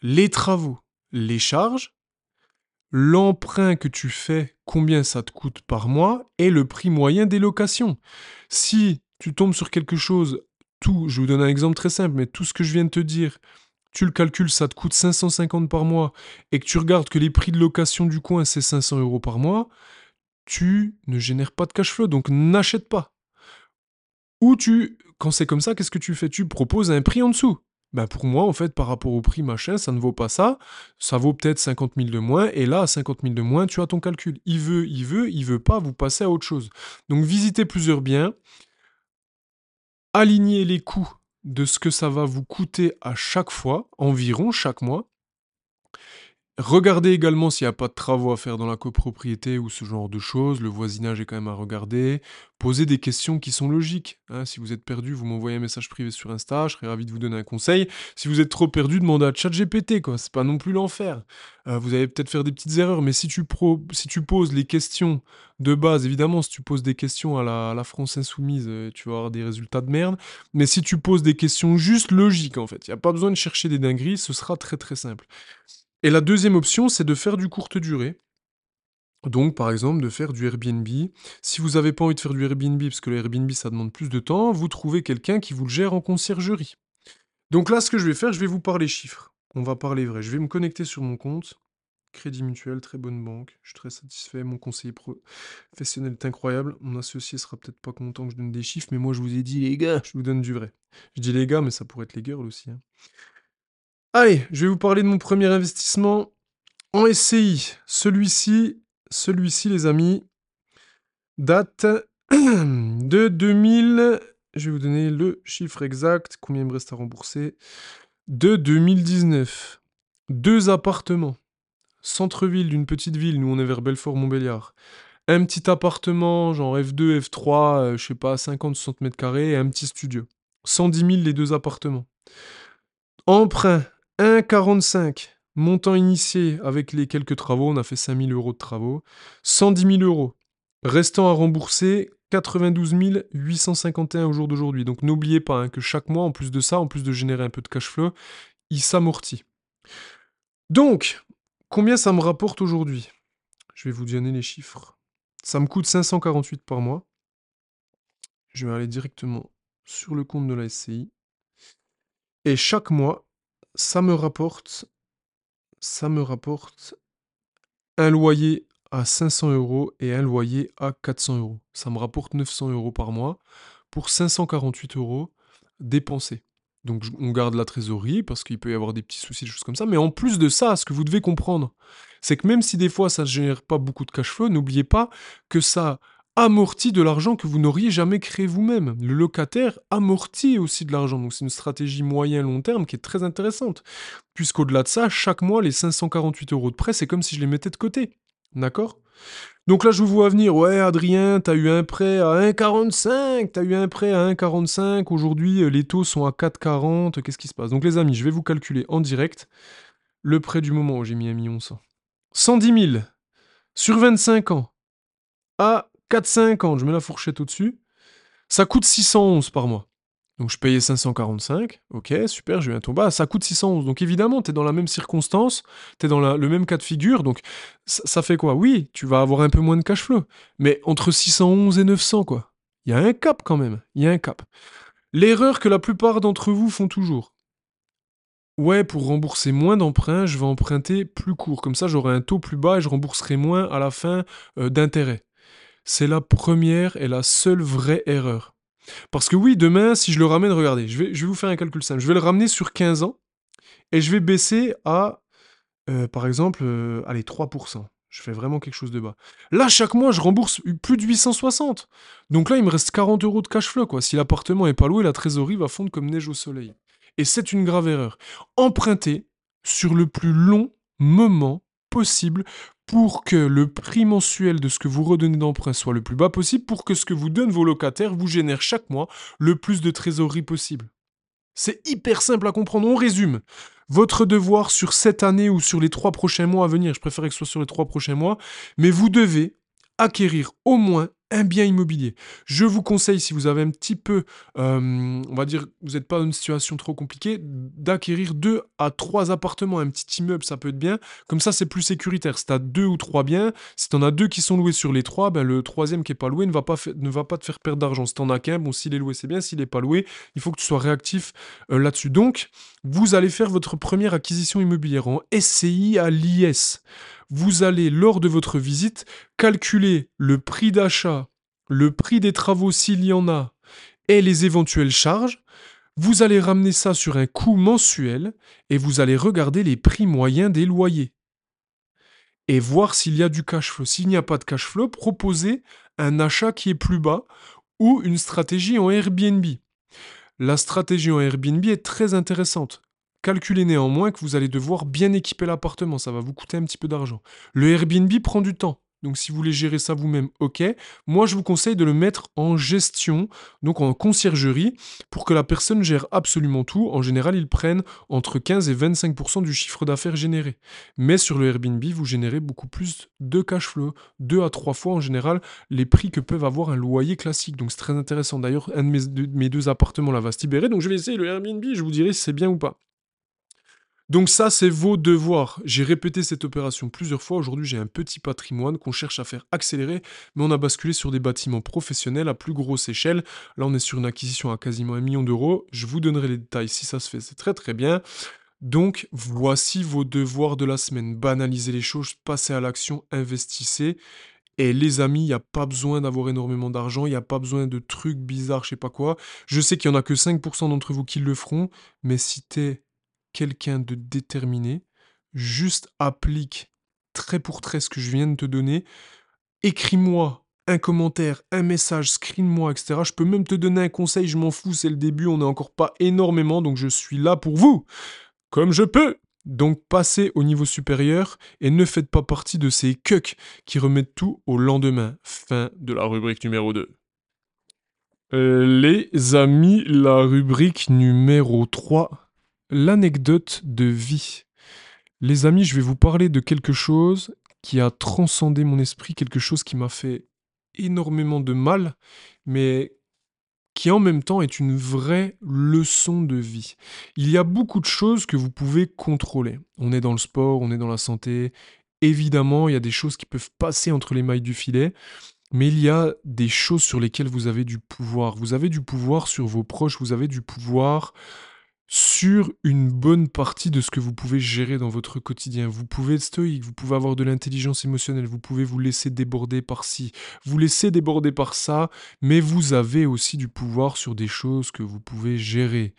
S1: les travaux, les charges, l'emprunt que tu fais, combien ça te coûte par mois, et le prix moyen des locations. Si tu tombes sur quelque chose, tout, je vous donne un exemple très simple, mais tout ce que je viens de te dire, tu le calcules, ça te coûte 550 par mois, et que tu regardes que les prix de location du coin, c'est 500 euros par mois, tu ne génères pas de cash flow, donc n'achète pas. Ou tu, quand c'est comme ça, qu'est-ce que tu fais? Tu proposes un prix en dessous. Ben pour moi, en fait, par rapport au prix machin, ça ne vaut pas ça. Ça vaut peut-être 50 000 de moins. Et là, à 50 000 de moins, tu as ton calcul. Il veut, il veut, il veut pas, vous passez à autre chose. Donc, visitez plusieurs biens. Alignez les coûts de ce que ça va vous coûter à chaque fois, environ chaque mois. Regardez également s'il n'y a pas de travaux à faire dans la copropriété ou ce genre de choses. Le voisinage est quand même à regarder. Posez des questions qui sont logiques. hein. Si vous êtes perdu, vous m'envoyez un message privé sur Insta. Je serais ravi de vous donner un conseil. Si vous êtes trop perdu, demandez à ChatGPT. quoi. C'est pas non plus l'enfer. Euh, vous allez peut-être faire des petites erreurs, mais si tu, poses les questions de base, évidemment, si tu poses des questions à la, à la France insoumise, euh, tu vas avoir des résultats de merde. Mais si tu poses des questions juste logiques, en fait, il n'y a pas besoin de chercher des dingueries, ce sera très très simple. Et la deuxième option, c'est de faire du courte durée. Donc, par exemple, de faire du Airbnb. Si vous n'avez pas envie de faire du Airbnb, parce que le Airbnb, ça demande plus de temps, vous trouvez quelqu'un qui vous le gère en conciergerie. Donc là, ce que je vais faire, je vais vous parler chiffres. On va parler vrai. Je vais me connecter sur mon compte. Crédit Mutuel, très bonne banque. Je suis très satisfait. Mon conseiller professionnel est incroyable. Mon associé sera peut-être pas content que je donne des chiffres, mais moi, je vous ai dit, les gars, je vous donne du vrai. Je dis les gars, mais ça pourrait être les girls aussi. hein. Allez, je vais vous parler de mon premier investissement en SCI. Celui-ci, celui-ci, les amis, date de 2000. Je vais vous donner le chiffre exact, combien il me reste à rembourser. De 2019. Deux appartements. Centre-ville d'une petite ville, nous on est vers Belfort-Montbéliard. Un petit appartement, genre F2, F3, euh, je sais pas, 50-60 mètres carrés, et un petit studio. 110 000 les deux appartements. Emprunt 1,45. Montant initié avec les quelques travaux, on a fait 5 000 euros de travaux. 110 000 euros. Restant à rembourser 92 851 au jour d'aujourd'hui. Donc n'oubliez pas hein, que chaque mois, en plus de ça, en plus de générer un peu de cash flow, il s'amortit. Donc, combien ça me rapporte aujourd'hui? Je vais vous donner les chiffres. Ça me coûte 548 par mois. Je vais aller directement sur le compte de la SCI. Et chaque mois, ça me rapporte, ça me rapporte un loyer à 500 euros et un loyer à 400 euros. Ça me rapporte 900 euros par mois pour 548 euros dépensés. Donc on garde la trésorerie parce qu'il peut y avoir des petits soucis, des choses comme ça. Mais en plus de ça, ce que vous devez comprendre, c'est que même si des fois ça ne génère pas beaucoup de cash flow, n'oubliez pas que ça amortit de l'argent que vous n'auriez jamais créé vous-même. Le locataire amortit aussi de l'argent. Donc c'est une stratégie moyen-long terme qui est très intéressante. Puisqu'au-delà de ça, chaque mois, les 548 euros de prêt, c'est comme si je les mettais de côté. D'accord? Donc là, je vous vois venir. Ouais, Adrien, t'as eu un prêt à 1,45. T'as eu un prêt à 1,45. Aujourd'hui, euh, les taux sont à 4,40. Qu'est-ce qui se passe? Donc les amis, je vais vous calculer en direct le prêt du moment où j'ai mis 1 million 100. 110 000 sur 25 ans à 4,50. Je mets la fourchette au-dessus. Ça coûte 611 par mois. Donc je payais 545, ok, super, je viens tout bas, ça coûte 611. Donc évidemment, tu es dans la même circonstance, tu es dans le même cas de figure, donc ça, ça fait quoi? Oui, tu vas avoir un peu moins de cash flow, mais entre 611 et 900, quoi. Il y a un cap quand même, il y a un cap. L'erreur que la plupart d'entre vous font toujours. Ouais, pour rembourser moins d'emprunts, je vais emprunter plus court, comme ça j'aurai un taux plus bas et je rembourserai moins à la fin euh, d'intérêt. C'est la première et la seule vraie erreur. Parce que oui, demain, si je le ramène, regardez, je vais, vous faire un calcul simple. Je vais le ramener sur 15 ans et je vais baisser à, euh, par exemple, euh, allez, 3%. Je fais vraiment quelque chose de bas. Là, chaque mois, je rembourse plus de 860. Donc là, il me reste 40 euros de cash flow. Si l'appartement est pas loué, la trésorerie va fondre comme neige au soleil. Et c'est une grave erreur. Empruntez sur le plus long moment possible pour que le prix mensuel de ce que vous redonnez d'emprunt soit le plus bas possible, pour que ce que vous donnent vos locataires vous génère chaque mois le plus de trésorerie possible. C'est hyper simple à comprendre. On résume. Votre devoir sur cette année ou sur les trois prochains mois à venir, je préfère que ce soit sur les trois prochains mois, mais vous devez acquérir au moins un bien immobilier. Je vous conseille, si vous avez un petit peu, euh, on va dire, vous n'êtes pas dans une situation trop compliquée, d'acquérir deux à trois appartements, un petit immeuble, ça peut être bien. Comme ça, c'est plus sécuritaire. Si tu as deux ou trois biens, si tu en as deux qui sont loués sur les trois, ben, le troisième qui n'est pas loué ne va pas, te faire perdre d'argent. Si tu en as qu'un, bon, s'il est loué, c'est bien. S'il n'est pas loué, il faut que tu sois réactif euh, là-dessus. Donc, vous allez faire votre première acquisition immobilière en SCI à l'IS. Vous allez, lors de votre visite, calculer le prix d'achat, le prix des travaux s'il y en a, et les éventuelles charges. Vous allez ramener ça sur un coût mensuel et vous allez regarder les prix moyens des loyers. Et voir s'il y a du cash flow. S'il n'y a pas de cash flow, proposez un achat qui est plus bas ou une stratégie en Airbnb. La stratégie en Airbnb est très intéressante. Calculez néanmoins que vous allez devoir bien équiper l'appartement, ça va vous coûter un petit peu d'argent. Le Airbnb prend du temps. Donc si vous voulez gérer ça vous-même, ok. Moi, je vous conseille de le mettre en gestion, donc en conciergerie, pour que la personne gère absolument tout. En général, ils prennent entre 15 et 25% du chiffre d'affaires généré. Mais sur le Airbnb, vous générez beaucoup plus de cash flow, deux à trois fois en général les prix que peuvent avoir un loyer classique. Donc c'est très intéressant. D'ailleurs, un de mes, deux appartements là va se libérer, donc je vais essayer le Airbnb, je vous dirai si c'est bien ou pas. Donc ça, c'est vos devoirs. J'ai répété cette opération plusieurs fois. Aujourd'hui, j'ai un petit patrimoine qu'on cherche à faire accélérer, mais on a basculé sur des bâtiments professionnels à plus grosse échelle. Là, on est sur une acquisition à quasiment un million d'euros. Je vous donnerai les détails si ça se fait. C'est très très bien. Donc, voici vos devoirs de la semaine. Banalisez les choses, passez à l'action, investissez. Et les amis, il n'y a pas besoin d'avoir énormément d'argent, il n'y a pas besoin de trucs bizarres, je sais pas quoi. Je sais qu'il y en a que 5% d'entre vous qui le feront, mais si t'es quelqu'un de déterminé, juste applique trait pour trait ce que je viens de te donner, écris-moi un commentaire, un message, screen-moi, etc. Je peux même te donner un conseil, je m'en fous, c'est le début, on n'est encore pas énormément, donc je suis là pour vous, comme je peux. Donc passez au niveau supérieur et ne faites pas partie de ces cucks qui remettent tout au lendemain. Fin de la rubrique numéro 2. Euh, les amis, la rubrique numéro 3 l'anecdote de vie. Les amis, je vais vous parler de quelque chose qui a transcendé mon esprit, quelque chose qui m'a fait énormément de mal, mais qui en même temps est une vraie leçon de vie. Il y a beaucoup de choses que vous pouvez contrôler. On est dans le sport, on est dans la santé. Évidemment, il y a des choses qui peuvent passer entre les mailles du filet, mais il y a des choses sur lesquelles vous avez du pouvoir. Vous avez du pouvoir sur vos proches, vous avez du pouvoir sur une bonne partie de ce que vous pouvez gérer dans votre quotidien. Vous pouvez être stoïque, vous pouvez avoir de l'intelligence émotionnelle, vous pouvez vous laisser déborder par ci, vous laisser déborder par ça, mais vous avez aussi du pouvoir sur des choses que vous pouvez gérer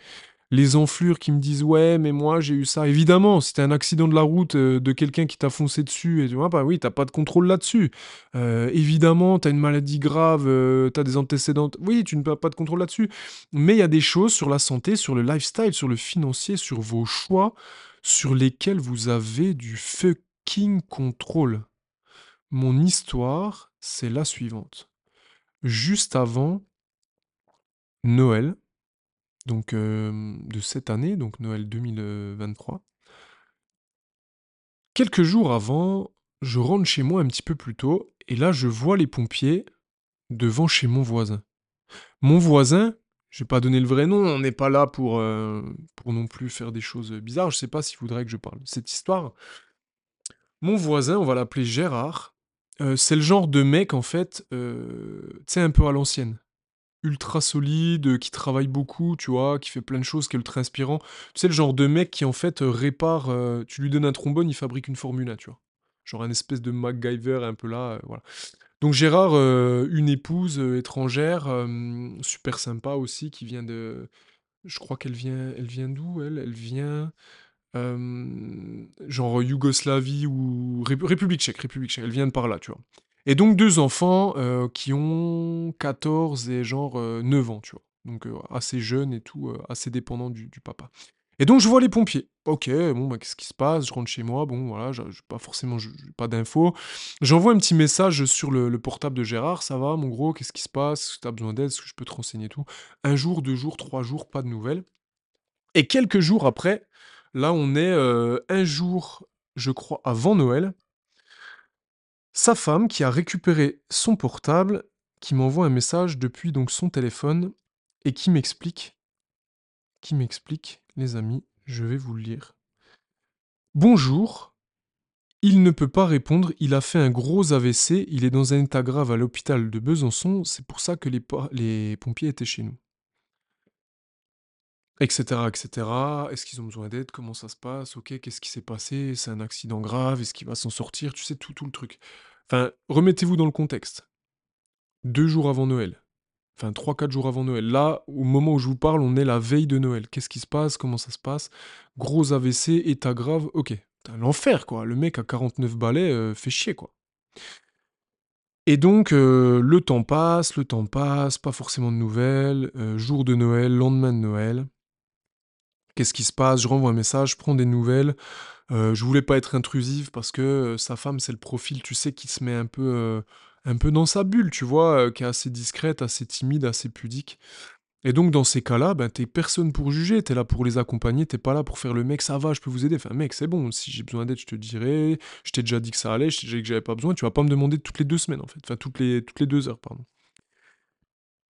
S1: les enflures qui me disent ouais mais moi j'ai eu ça. Évidemment c'était un accident de la route euh, de quelqu'un qui t'a foncé dessus et tu vois bah oui t'as pas de contrôle là-dessus. Euh, évidemment t'as une maladie grave euh, t'as des antécédents oui tu n'as pas de contrôle là-dessus. Mais il y a des choses sur la santé sur le lifestyle sur le financier sur vos choix sur lesquels vous avez du fucking contrôle. Mon histoire c'est la suivante. Juste avant Noël donc de cette année, donc Noël 2023. Quelques jours avant, je rentre chez moi un petit peu plus tôt et là je vois les pompiers devant chez mon voisin. Mon voisin, je vais pas donner le vrai nom, on n'est pas là pour, pour non plus faire des choses bizarres, je sais pas s'il voudrait que je parle de cette histoire. Mon voisin, on va l'appeler Gérard, c'est le genre de mec en fait, tu sais un peu à l'ancienne ultra solide, qui travaille beaucoup, tu vois, qui fait plein de choses, qui est ultra inspirant. Tu sais, le genre de mec qui en fait euh, répare, euh, tu lui donnes un trombone, il fabrique une Formule 1, tu vois. Genre un espèce de MacGyver un peu là, euh, voilà. Donc Gérard, une épouse étrangère, super sympa aussi, qui vient de... Je crois qu'elle vient, elle vient d'où, elle? Elle vient... genre Yougoslavie ou République tchèque, République tchèque, elle vient de par là, tu vois. Et donc deux enfants euh, qui ont 14 et genre 9 euh, ans, tu vois. Donc euh, assez jeunes et tout, assez dépendants du, papa. Et donc je vois les pompiers. Ok, bon, bah, qu'est-ce qui se passe? Je rentre chez moi, bon, voilà, j'ai pas forcément, pas d'infos. J'envoie un petit message sur le, portable de Gérard, ça va, mon gros, qu'est-ce qui se passe? Est-ce que t'as besoin d'aide? Est-ce que je peux te renseigner tout? Un jour, deux jours, trois jours, pas de nouvelles. Et quelques jours après, là on est un jour, je crois, avant Noël, sa femme qui a récupéré son portable, qui m'envoie un message depuis donc son téléphone et qui m'explique, qui m'explique, les amis, je vais vous le lire. Bonjour, il ne peut pas répondre, il a fait un gros AVC, il est dans un état grave à l'hôpital de Besançon, c'est pour ça que les, les pompiers étaient chez nous. Etc. etc. Est-ce qu'ils ont besoin d'aide? Comment ça se passe? Ok, qu'est-ce qui s'est passé? C'est un accident grave Est-ce qu'il va s'en sortir? Tu sais, tout, tout le truc. Enfin, remettez-vous dans le contexte. Deux jours avant Noël. Enfin, trois, quatre jours avant Noël. Là, au moment où je vous parle, on est la veille de Noël. Qu'est-ce qui se passe? Comment ça se passe? Gros AVC, état grave. Ok. L'enfer, quoi. Le mec à 49 balais euh, fait chier, quoi. Et donc, euh, le temps passe, le temps passe, pas forcément de nouvelles. Euh, jour de Noël, lendemain de Noël. Qu'est-ce qui se passe? Je renvoie un message, je prends des nouvelles. Heu, je voulais pas être intrusive parce que, heu, sa femme, c'est le profil, tu sais, qui se met un peu, heu, un peu dans sa bulle, tu vois? Heu, qui est assez discrète, assez timide, assez pudique et donc dans ces cas-là, ben, tu personne pour juger, tu es là pour les accompagner, tu pas là pour faire le mec: «Ça va, je peux vous aider». Enfin, mec, c'est bon, si j'ai besoin d'aide, je te dirai. Je t'ai déjà dit que ça allait, je t'ai déjà dit que j'avais pas besoin, tu vas pas me demander toutes les 2 semaines, en fait. Enfin, toutes les toutes les 2 heures, pardon.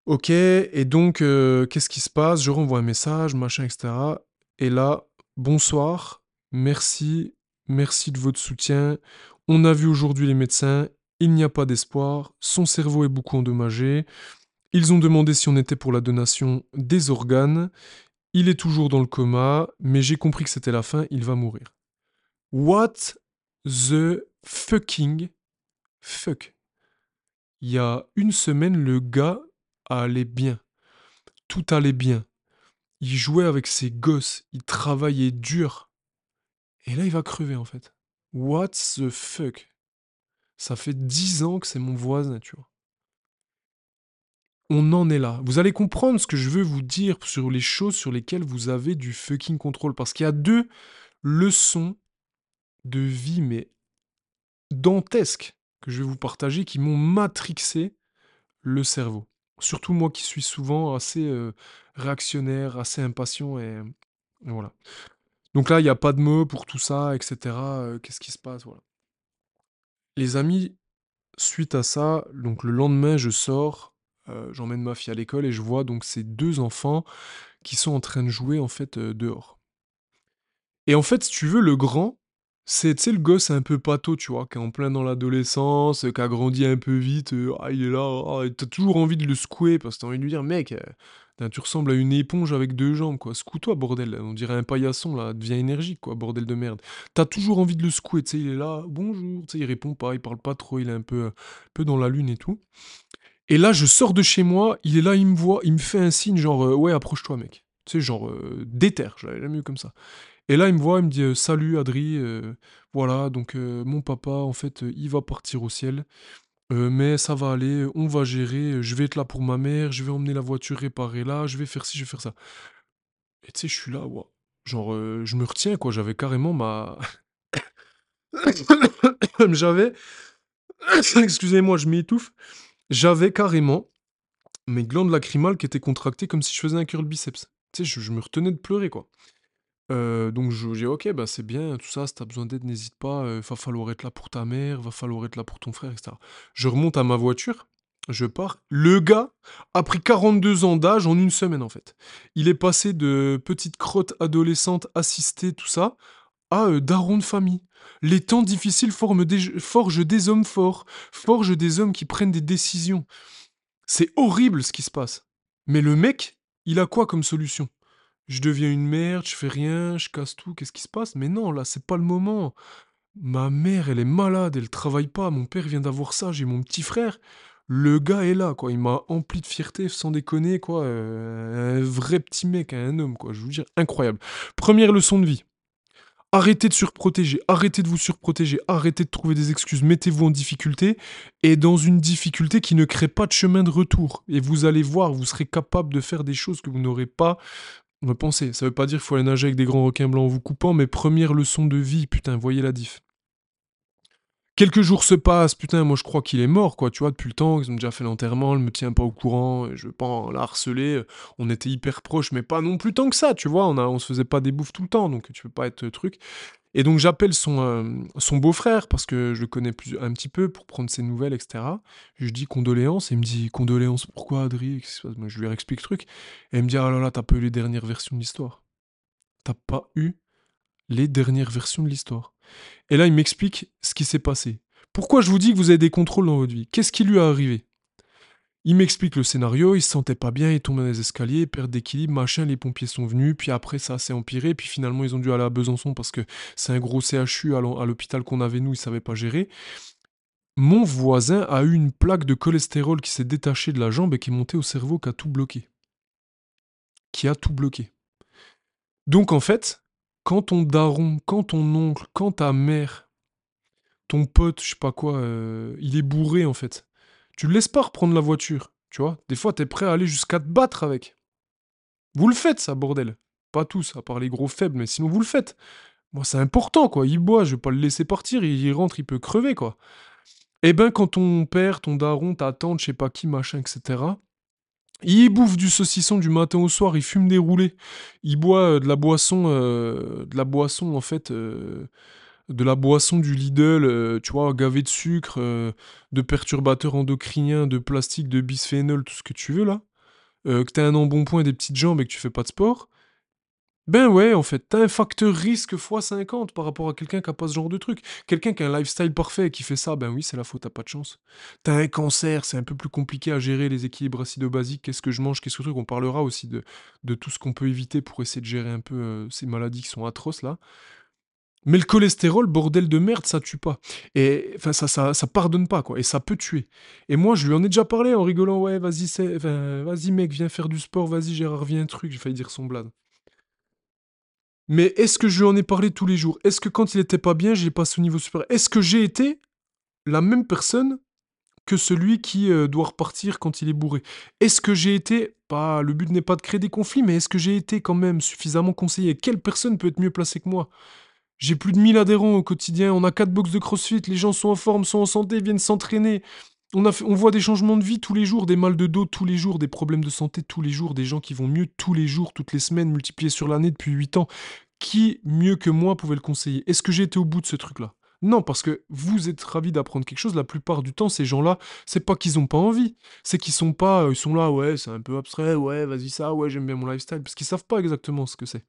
S1: OK et donc qu'est-ce qui se passe? Je renvoie un message, machin et cetera et là: «Bonsoir, merci, merci de votre soutien. On a vu aujourd'hui les médecins, il n'y a pas d'espoir, son cerveau est beaucoup endommagé. Ils ont demandé si on était pour la donation des organes. Il est toujours dans le coma, mais j'ai compris que c'était la fin, il va mourir». What the fucking fuck? Il y a une semaine, le gars allait bien. Tout allait bien. Il jouait avec ses gosses, il travaillait dur. Et là, il va crever en fait. What the fuck? Ça fait dix ans que c'est mon voisin, tu vois. On en est là. Vous allez comprendre ce que je veux vous dire sur les choses sur lesquelles vous avez du fucking contrôle. Parce qu'il y a deux leçons de vie, mais dantesques, que je vais vous partager, qui m'ont matrixé le cerveau. Surtout moi qui suis souvent assez réactionnaire, assez impatient et, voilà. Donc là, il n'y a pas de mots pour tout ça, etc. Qu'est-ce qui se passe Voilà. Les amis, suite à ça, donc le lendemain, je sors, j'emmène ma fille à l'école et je vois donc ces deux enfants qui sont en train de jouer en fait dehors. Et en fait, si tu veux, le grand, c'est, le gosse un peu pâteau, tu vois, qui est en plein dans l'adolescence, qui a grandi un peu vite, euh, ah, il est là, ah, t'as toujours envie de le secouer parce que t'as envie de lui dire, mec, euh, tu ressembles à une éponge avec deux jambes, quoi. Secoue-toi, bordel. On dirait un paillasson, là, devient énergique, quoi, bordel de merde. T'as toujours envie de le secouer, tu sais, il est là, bonjour, tu sais, il répond pas, il parle pas trop, il est un peu, peu dans la lune et tout. Et là, je sors de chez moi, il est là, il me voit, il me fait un signe, genre, euh, ouais, approche-toi, mec. Tu sais, genre, déterre, j'avais jamais vu comme ça. Et là, il me voit, il me dit Salut Adri, voilà, donc mon papa, en fait, il va partir au ciel, mais ça va aller, on va gérer, je vais être là pour ma mère, je vais emmener la voiture réparée là, je vais faire ci, je vais faire ça. Et tu sais, je suis là, genre, je me retiens, quoi, j'avais carrément ma. j'avais. Excusez-moi, je m'étouffe. J'avais carrément mes glandes lacrymales qui étaient contractées comme si je faisais un curl biceps. Tu sais, je me retenais de pleurer, quoi. Heu, donc je dis: «OK, bah, c'est bien, tout ça, si tu besoin d'aide, n'hésite pas, heu, va falloir être là pour ta mère, va falloir être là pour ton frère» et cetera. Je remonte à ma voiture, je pars. Le gars a pris 42 ans d'âge en une semaine, en fait. Il est passé de petite crotte adolescente assistée, tout ça, à, heu, daron de famille. Les temps difficiles forment des forgent des hommes forts, forgent des hommes qui prennent des décisions. C'est horrible ce qui se passe. Mais le mec, il a quoi comme solution? Je deviens une merde, je fais rien, je casse tout, qu'est-ce qui se passe? Mais non, là, c'est pas le moment. Ma mère, elle est malade, elle travaille pas, mon père vient d'avoir ça, j'ai mon petit frère. Le gars est là, quoi. Il m'a empli de fierté, sans déconner, quoi. Euh, un vrai petit mec, un homme, quoi. Je vous dire, incroyable. Première leçon de vie. Arrêtez de surprotéger, arrêtez de vous surprotéger, arrêtez de trouver des excuses, mettez-vous en difficulté et dans une difficulté qui ne crée pas de chemin de retour. Et vous allez voir, vous serez capable de faire des choses que vous n'aurez pas Repensez, ça veut pas dire qu'il faut aller nager avec des grands requins blancs en vous coupant, mais première leçon de vie, putain, voyez la diff. Quelques jours se passent, putain, moi je crois qu'il est mort, quoi, tu vois, depuis le temps, ils ont déjà fait l'enterrement, elle me tient pas au courant, je veux pas la harceler, on était hyper proches, mais pas non plus tant que ça, tu vois, on, a, on se faisait pas des bouffes tout le temps, donc tu peux pas être truc. Et donc j'appelle son, euh, son beau-frère, parce que je le connais plus, un petit peu, pour prendre ses nouvelles, etc. Je dis condoléances, et il me dit condoléances, pourquoi Adri Je lui explique le truc. Et il me dit ah là là, t'as pas eu les dernières versions de l'histoire. T'as pas eu les dernières versions de l'histoire. Et là, il m'explique ce qui s'est passé. Pourquoi je vous dis que vous avez des contrôles dans votre vie? Qu'est-ce qui lui est arrivé? Il m'explique le scénario, il se sentait pas bien, il tombe dans les escaliers, perd d'équilibre, machin, les pompiers sont venus, puis après ça s'est empiré, puis finalement ils ont dû aller à Besançon parce que c'est un gros CHU à l'hôpital qu'on avait nous, ils savaient pas gérer. Mon voisin a eu une plaque de cholestérol qui s'est détachée de la jambe et qui est montée au cerveau, qui a tout bloqué. Qui a tout bloqué. Donc en fait, quand ton daron, quand ton oncle, quand ta mère, ton pote, je sais pas quoi, euh, il est bourré en fait tu le laisses pas reprendre la voiture, tu vois. Des fois, tu es prêt à aller jusqu'à te battre avec. Vous le faites, ça, bordel. pas tous, à part les gros faibles, mais sinon vous le faites. Moi, c'est important, quoi. Il boit, je vais pas le laisser partir, il rentre, il peut crever, quoi. Eh ben, quand ton père, ton daron, ta tante, je sais pas qui, machin, etc., il bouffe du saucisson du matin au soir, il fume des roulés, il boit euh, de la boisson, euh, de la boisson, en fait, euh, de la boisson du Lidl, tu vois, gavée de sucre, de perturbateurs endocriniens, de plastique, de bisphénol, tout ce que tu veux, là, que t'as un embonpoint des petites jambes et que tu fais pas de sport, ben ouais, en fait, t'as un facteur risque x50 par rapport à quelqu'un qui a pas ce genre de truc. Quelqu'un qui a un lifestyle parfait et qui fait ça, ben oui, c'est la faute, t'as pas de chance. T'as un cancer, c'est un peu plus compliqué à gérer les équilibres acido-basiques, qu'est-ce que je mange, qu'est-ce que truc. On parlera aussi de, de tout ce qu'on peut éviter pour essayer de gérer un peu euh, ces maladies qui sont atroces là. Mais le cholestérol, bordel de merde, ça tue pas. Et ça, ça, pardonne pas, quoi. Et ça peut tuer. Et moi, je lui en ai déjà parlé en rigolant. Ouais, vas-y, vas-y, mec, viens faire du sport. Vas-y, Gérard, viens un truc. J'ai failli dire son blade. Mais est-ce que je lui en ai parlé tous les jours? Est-ce que quand il était pas bien, j'ai passé au niveau supérieur? Est-ce que j'ai été la même personne que celui qui euh, doit repartir quand il est bourré? Est-ce que j'ai été, le but n'est pas de créer des conflits, mais est-ce que j'ai été quand même suffisamment conseillé? Quelle personne peut être mieux placée que moi? J'ai plus de 1000 adhérents au quotidien, on a 4 box de crossfit, les gens sont en forme, sont en santé, viennent s'entraîner. On, on voit des changements de vie tous les jours, des mal de dos tous les jours, des problèmes de santé tous les jours, des gens qui vont mieux tous les jours, toutes les semaines, multipliés sur l'année depuis 8 ans. Qui, mieux que moi, pouvait le conseiller? Est-ce que j'ai été au bout de ce truc-là? Non, parce que vous êtes ravis d'apprendre quelque chose. La plupart du temps, ces gens-là, c'est pas qu'ils ont pas envie, c'est qu'ils sont pas, ils sont là, ouais, c'est un peu abstrait, ouais, vas-y ça, ouais, j'aime bien mon lifestyle, parce qu'ils savent pas exactement ce que c'est.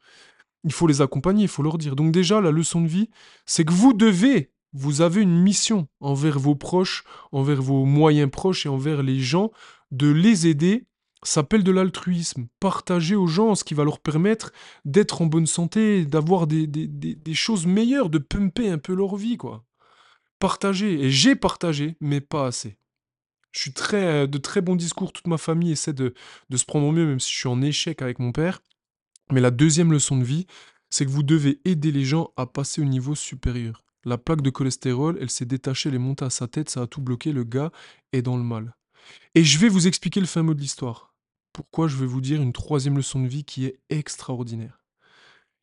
S1: Il faut les accompagner, il faut leur dire. Donc déjà, la leçon de vie, c'est que vous devez vous avez une mission envers vos proches, envers vos moyens proches et envers les gens, de les aider s'appelle de l'altruisme. Partager aux gens ce qui va leur permettre d'être en bonne santé, d'avoir des, des, choses meilleures, de pumper un peu leur vie, quoi. Partager. Et j'ai partagé, mais pas assez. Je suis très, de très bons discours, toute ma famille essaie de, de se prendre au mieux, même si je suis en échec avec mon père. Mais la deuxième leçon de vie, c'est que vous devez aider les gens à passer au niveau supérieur. La plaque de cholestérol, elle s'est détachée, elle est montée à sa tête, ça a tout bloqué, le gars est dans le mal. Et je vais vous expliquer le fin mot de l'histoire. Pourquoi je vais vous dire une troisième leçon de vie qui est extraordinaire.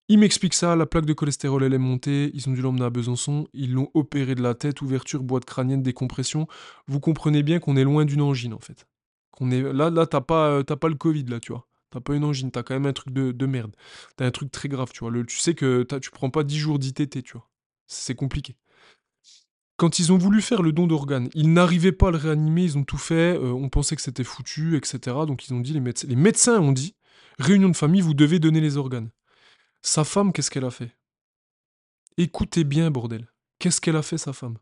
S1: Il m'explique ça, la plaque de cholestérol elle est montée, ils ont dû l'emmener à Besançon, ils l'ont opéré de la tête, ouverture, boîte crânienne, décompression. Vous comprenez bien qu'on est loin d'une angine en fait. Qu'on est là, là t'as pas, pas le Covid là, tu vois. T'as pas une angine, t'as quand même un truc de, de merde. T'as un truc très grave, tu vois. Tu sais que tu prends pas 10 jours d'ITT, tu vois. C'est compliqué. Quand ils ont voulu faire le don d'organes, ils n'arrivaient pas à le réanimer, ils ont tout fait, euh, on pensait que c'était foutu, etc. Donc ils ont dit, les médecins, les médecins ont dit, réunion de famille, vous devez donner les organes. Sa femme, qu'est-ce qu'elle a fait? Écoutez bien, bordel. Qu'est-ce qu'elle a fait, sa femme?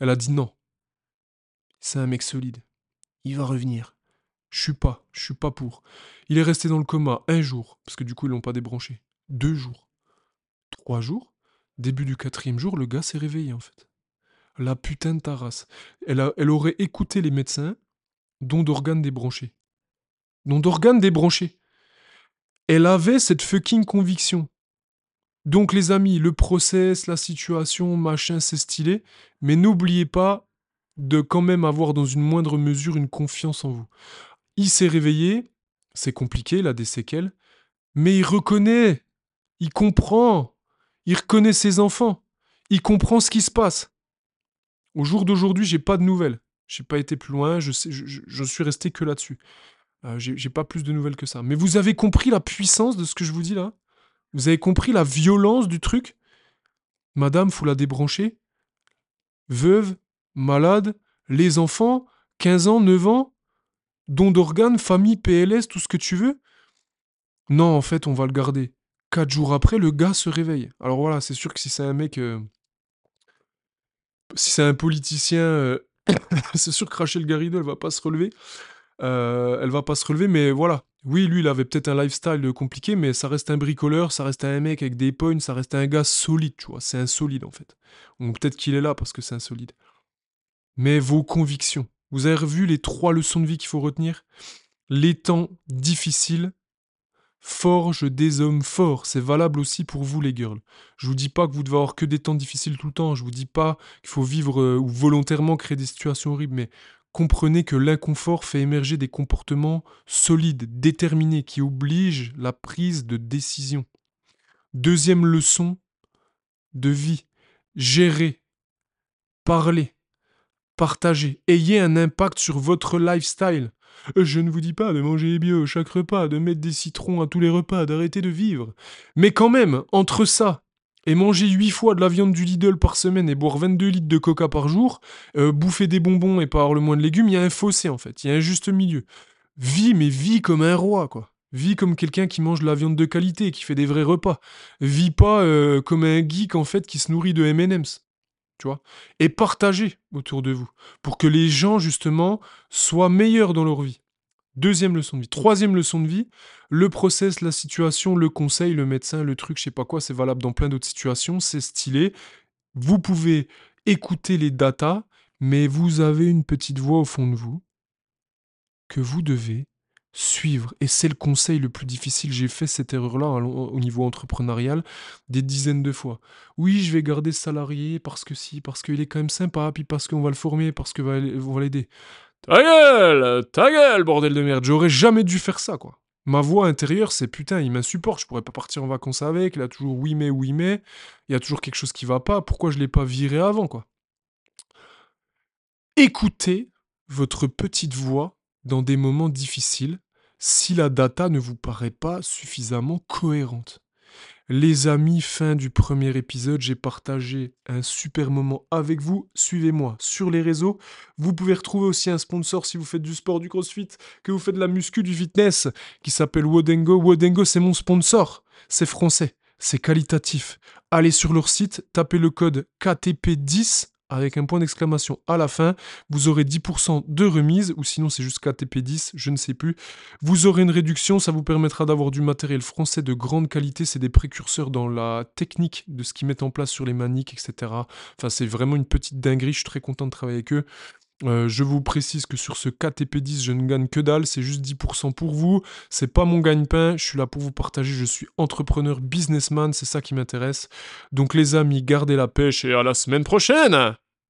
S1: Elle a dit non. C'est un mec solide. Il va revenir. Je suis pas, je suis pas pour. Il est resté dans le coma un jour, parce que du coup ils l'ont pas débranché. Deux jours. Trois jours? Début du quatrième jour, le gars s'est réveillé en fait. La putain de ta Elle, a, elle aurait écouté les médecins, dont d'organes débranchés. Dont d'organes débranchés. Elle avait cette fucking conviction. Donc les amis, le process, la situation, machin, c'est stylé, mais n'oubliez pas de quand même avoir dans une moindre mesure une confiance en vous. Il s'est réveillé, c'est compliqué, a des séquelles, mais il reconnaît, il comprend, il reconnaît ses enfants, il comprend ce qui se passe. Au jour d'aujourd'hui, j'ai pas de nouvelles. J'ai pas été plus loin, je, suis resté que là-dessus. Euh, j'ai pas plus de nouvelles que ça. Mais vous avez compris la puissance de ce que je vous dis là? Vous avez compris la violence du truc? Madame, faut la débrancher. Veuve, malade, les enfants, 15 ans, 9 ans, don d'organes, famille, PLS, tout ce que tu veux. Non, en fait, on va le garder. Quatre jours après, le gars se réveille. Alors voilà, c'est sûr que si c'est un mec... Euh, si c'est un politicien, euh, c'est sûr que Rachel Garrido, elle va pas se relever. Euh, elle va pas se relever, mais voilà. Oui, lui, il avait peut-être un lifestyle compliqué, mais ça reste un bricoleur, ça reste un mec avec des points, ça reste un gars solide, tu vois. C'est un solide, en fait. Donc peut-être qu'il est là parce que c'est un solide. Mais vos convictions, vous avez revu les trois leçons de vie qu'il faut retenir? Les temps difficiles forge des hommes forts. C'est valable aussi pour vous, les girls. Je vous dis pas que vous devez avoir que des temps difficiles tout le temps. Je vous dis pas qu'il faut vivre euh, ou volontairement créer des situations horribles. Mais comprenez que l'inconfort fait émerger des comportements solides, déterminés, qui obligent la prise de décision. Deuxième leçon de vie, gérer, parler, partager, ayez un impact sur votre lifestyle. Euh, je ne vous dis pas de manger bio chaque repas, de mettre des citrons à tous les repas, d'arrêter de vivre. Mais quand même, entre ça et manger 8 fois de la viande du Lidl par semaine et boire 22 litres de coca par jour, euh, bouffer des bonbons et pas avoir le moins de légumes, il y a un fossé en fait, il y a un juste milieu. Vis, mais vis comme un roi, quoi. Vis comme quelqu'un qui mange de la viande de qualité, qui fait des vrais repas. Vis pas euh, comme un geek en fait qui se nourrit de M&M's. Tu vois Et partagez autour de vous pour que les gens justement soient meilleurs dans leur vie. Deuxième leçon de vie. Troisième leçon de vie, le process, la situation, le conseil, le médecin, le truc, je sais pas quoi, c'est valable dans plein d'autres situations, c'est stylé. Vous pouvez écouter les datas, mais vous avez une petite voix au fond de vous que vous devez suivre. Et c'est le conseil le plus difficile. J'ai fait cette erreur-là au niveau entrepreneurial des dizaines de fois. Oui, je vais garder salarié parce que si, parce qu'il est quand même sympa, puis parce qu'on va le former, parce qu'on va l'aider. Ta gueule Ta gueule, bordel de merde J'aurais jamais dû faire ça, quoi. Ma voix intérieure, c'est putain, il m'insupporte, je pourrais pas partir en vacances avec, il a toujours oui mais, oui mais, il y a toujours quelque chose qui va pas, pourquoi je l'ai pas viré avant, quoi? Écoutez votre petite voix dans des moments difficiles si la data ne vous paraît pas suffisamment cohérente. Les amis, fin du premier épisode, j'ai partagé un super moment avec vous. Suivez-moi sur les réseaux. Vous pouvez retrouver aussi un sponsor si vous faites du sport, du crossfit, que vous faites de la muscu, du fitness, qui s'appelle Wodengo. Wodengo, c'est mon sponsor. C'est français, c'est qualitatif. Allez sur leur site, tapez le code KTP10 avec un point d'exclamation à la fin. Vous aurez 10% de remise, ou sinon c'est jusqu'à TP10, je ne sais plus. Vous aurez une réduction, ça vous permettra d'avoir du matériel français de grande qualité. C'est des précurseurs dans la technique de ce qu'ils mettent en place sur les maniques, etc. Enfin, c'est vraiment une petite dinguerie, je suis très content de travailler avec eux. Euh, je vous précise que sur ce KTP10, je ne gagne que dalle, c'est juste 10% pour vous. C'est pas mon gagne-pain, je suis là pour vous partager. Je suis entrepreneur, businessman, c'est ça qui m'intéresse. Donc, les amis, gardez la pêche et à la semaine prochaine!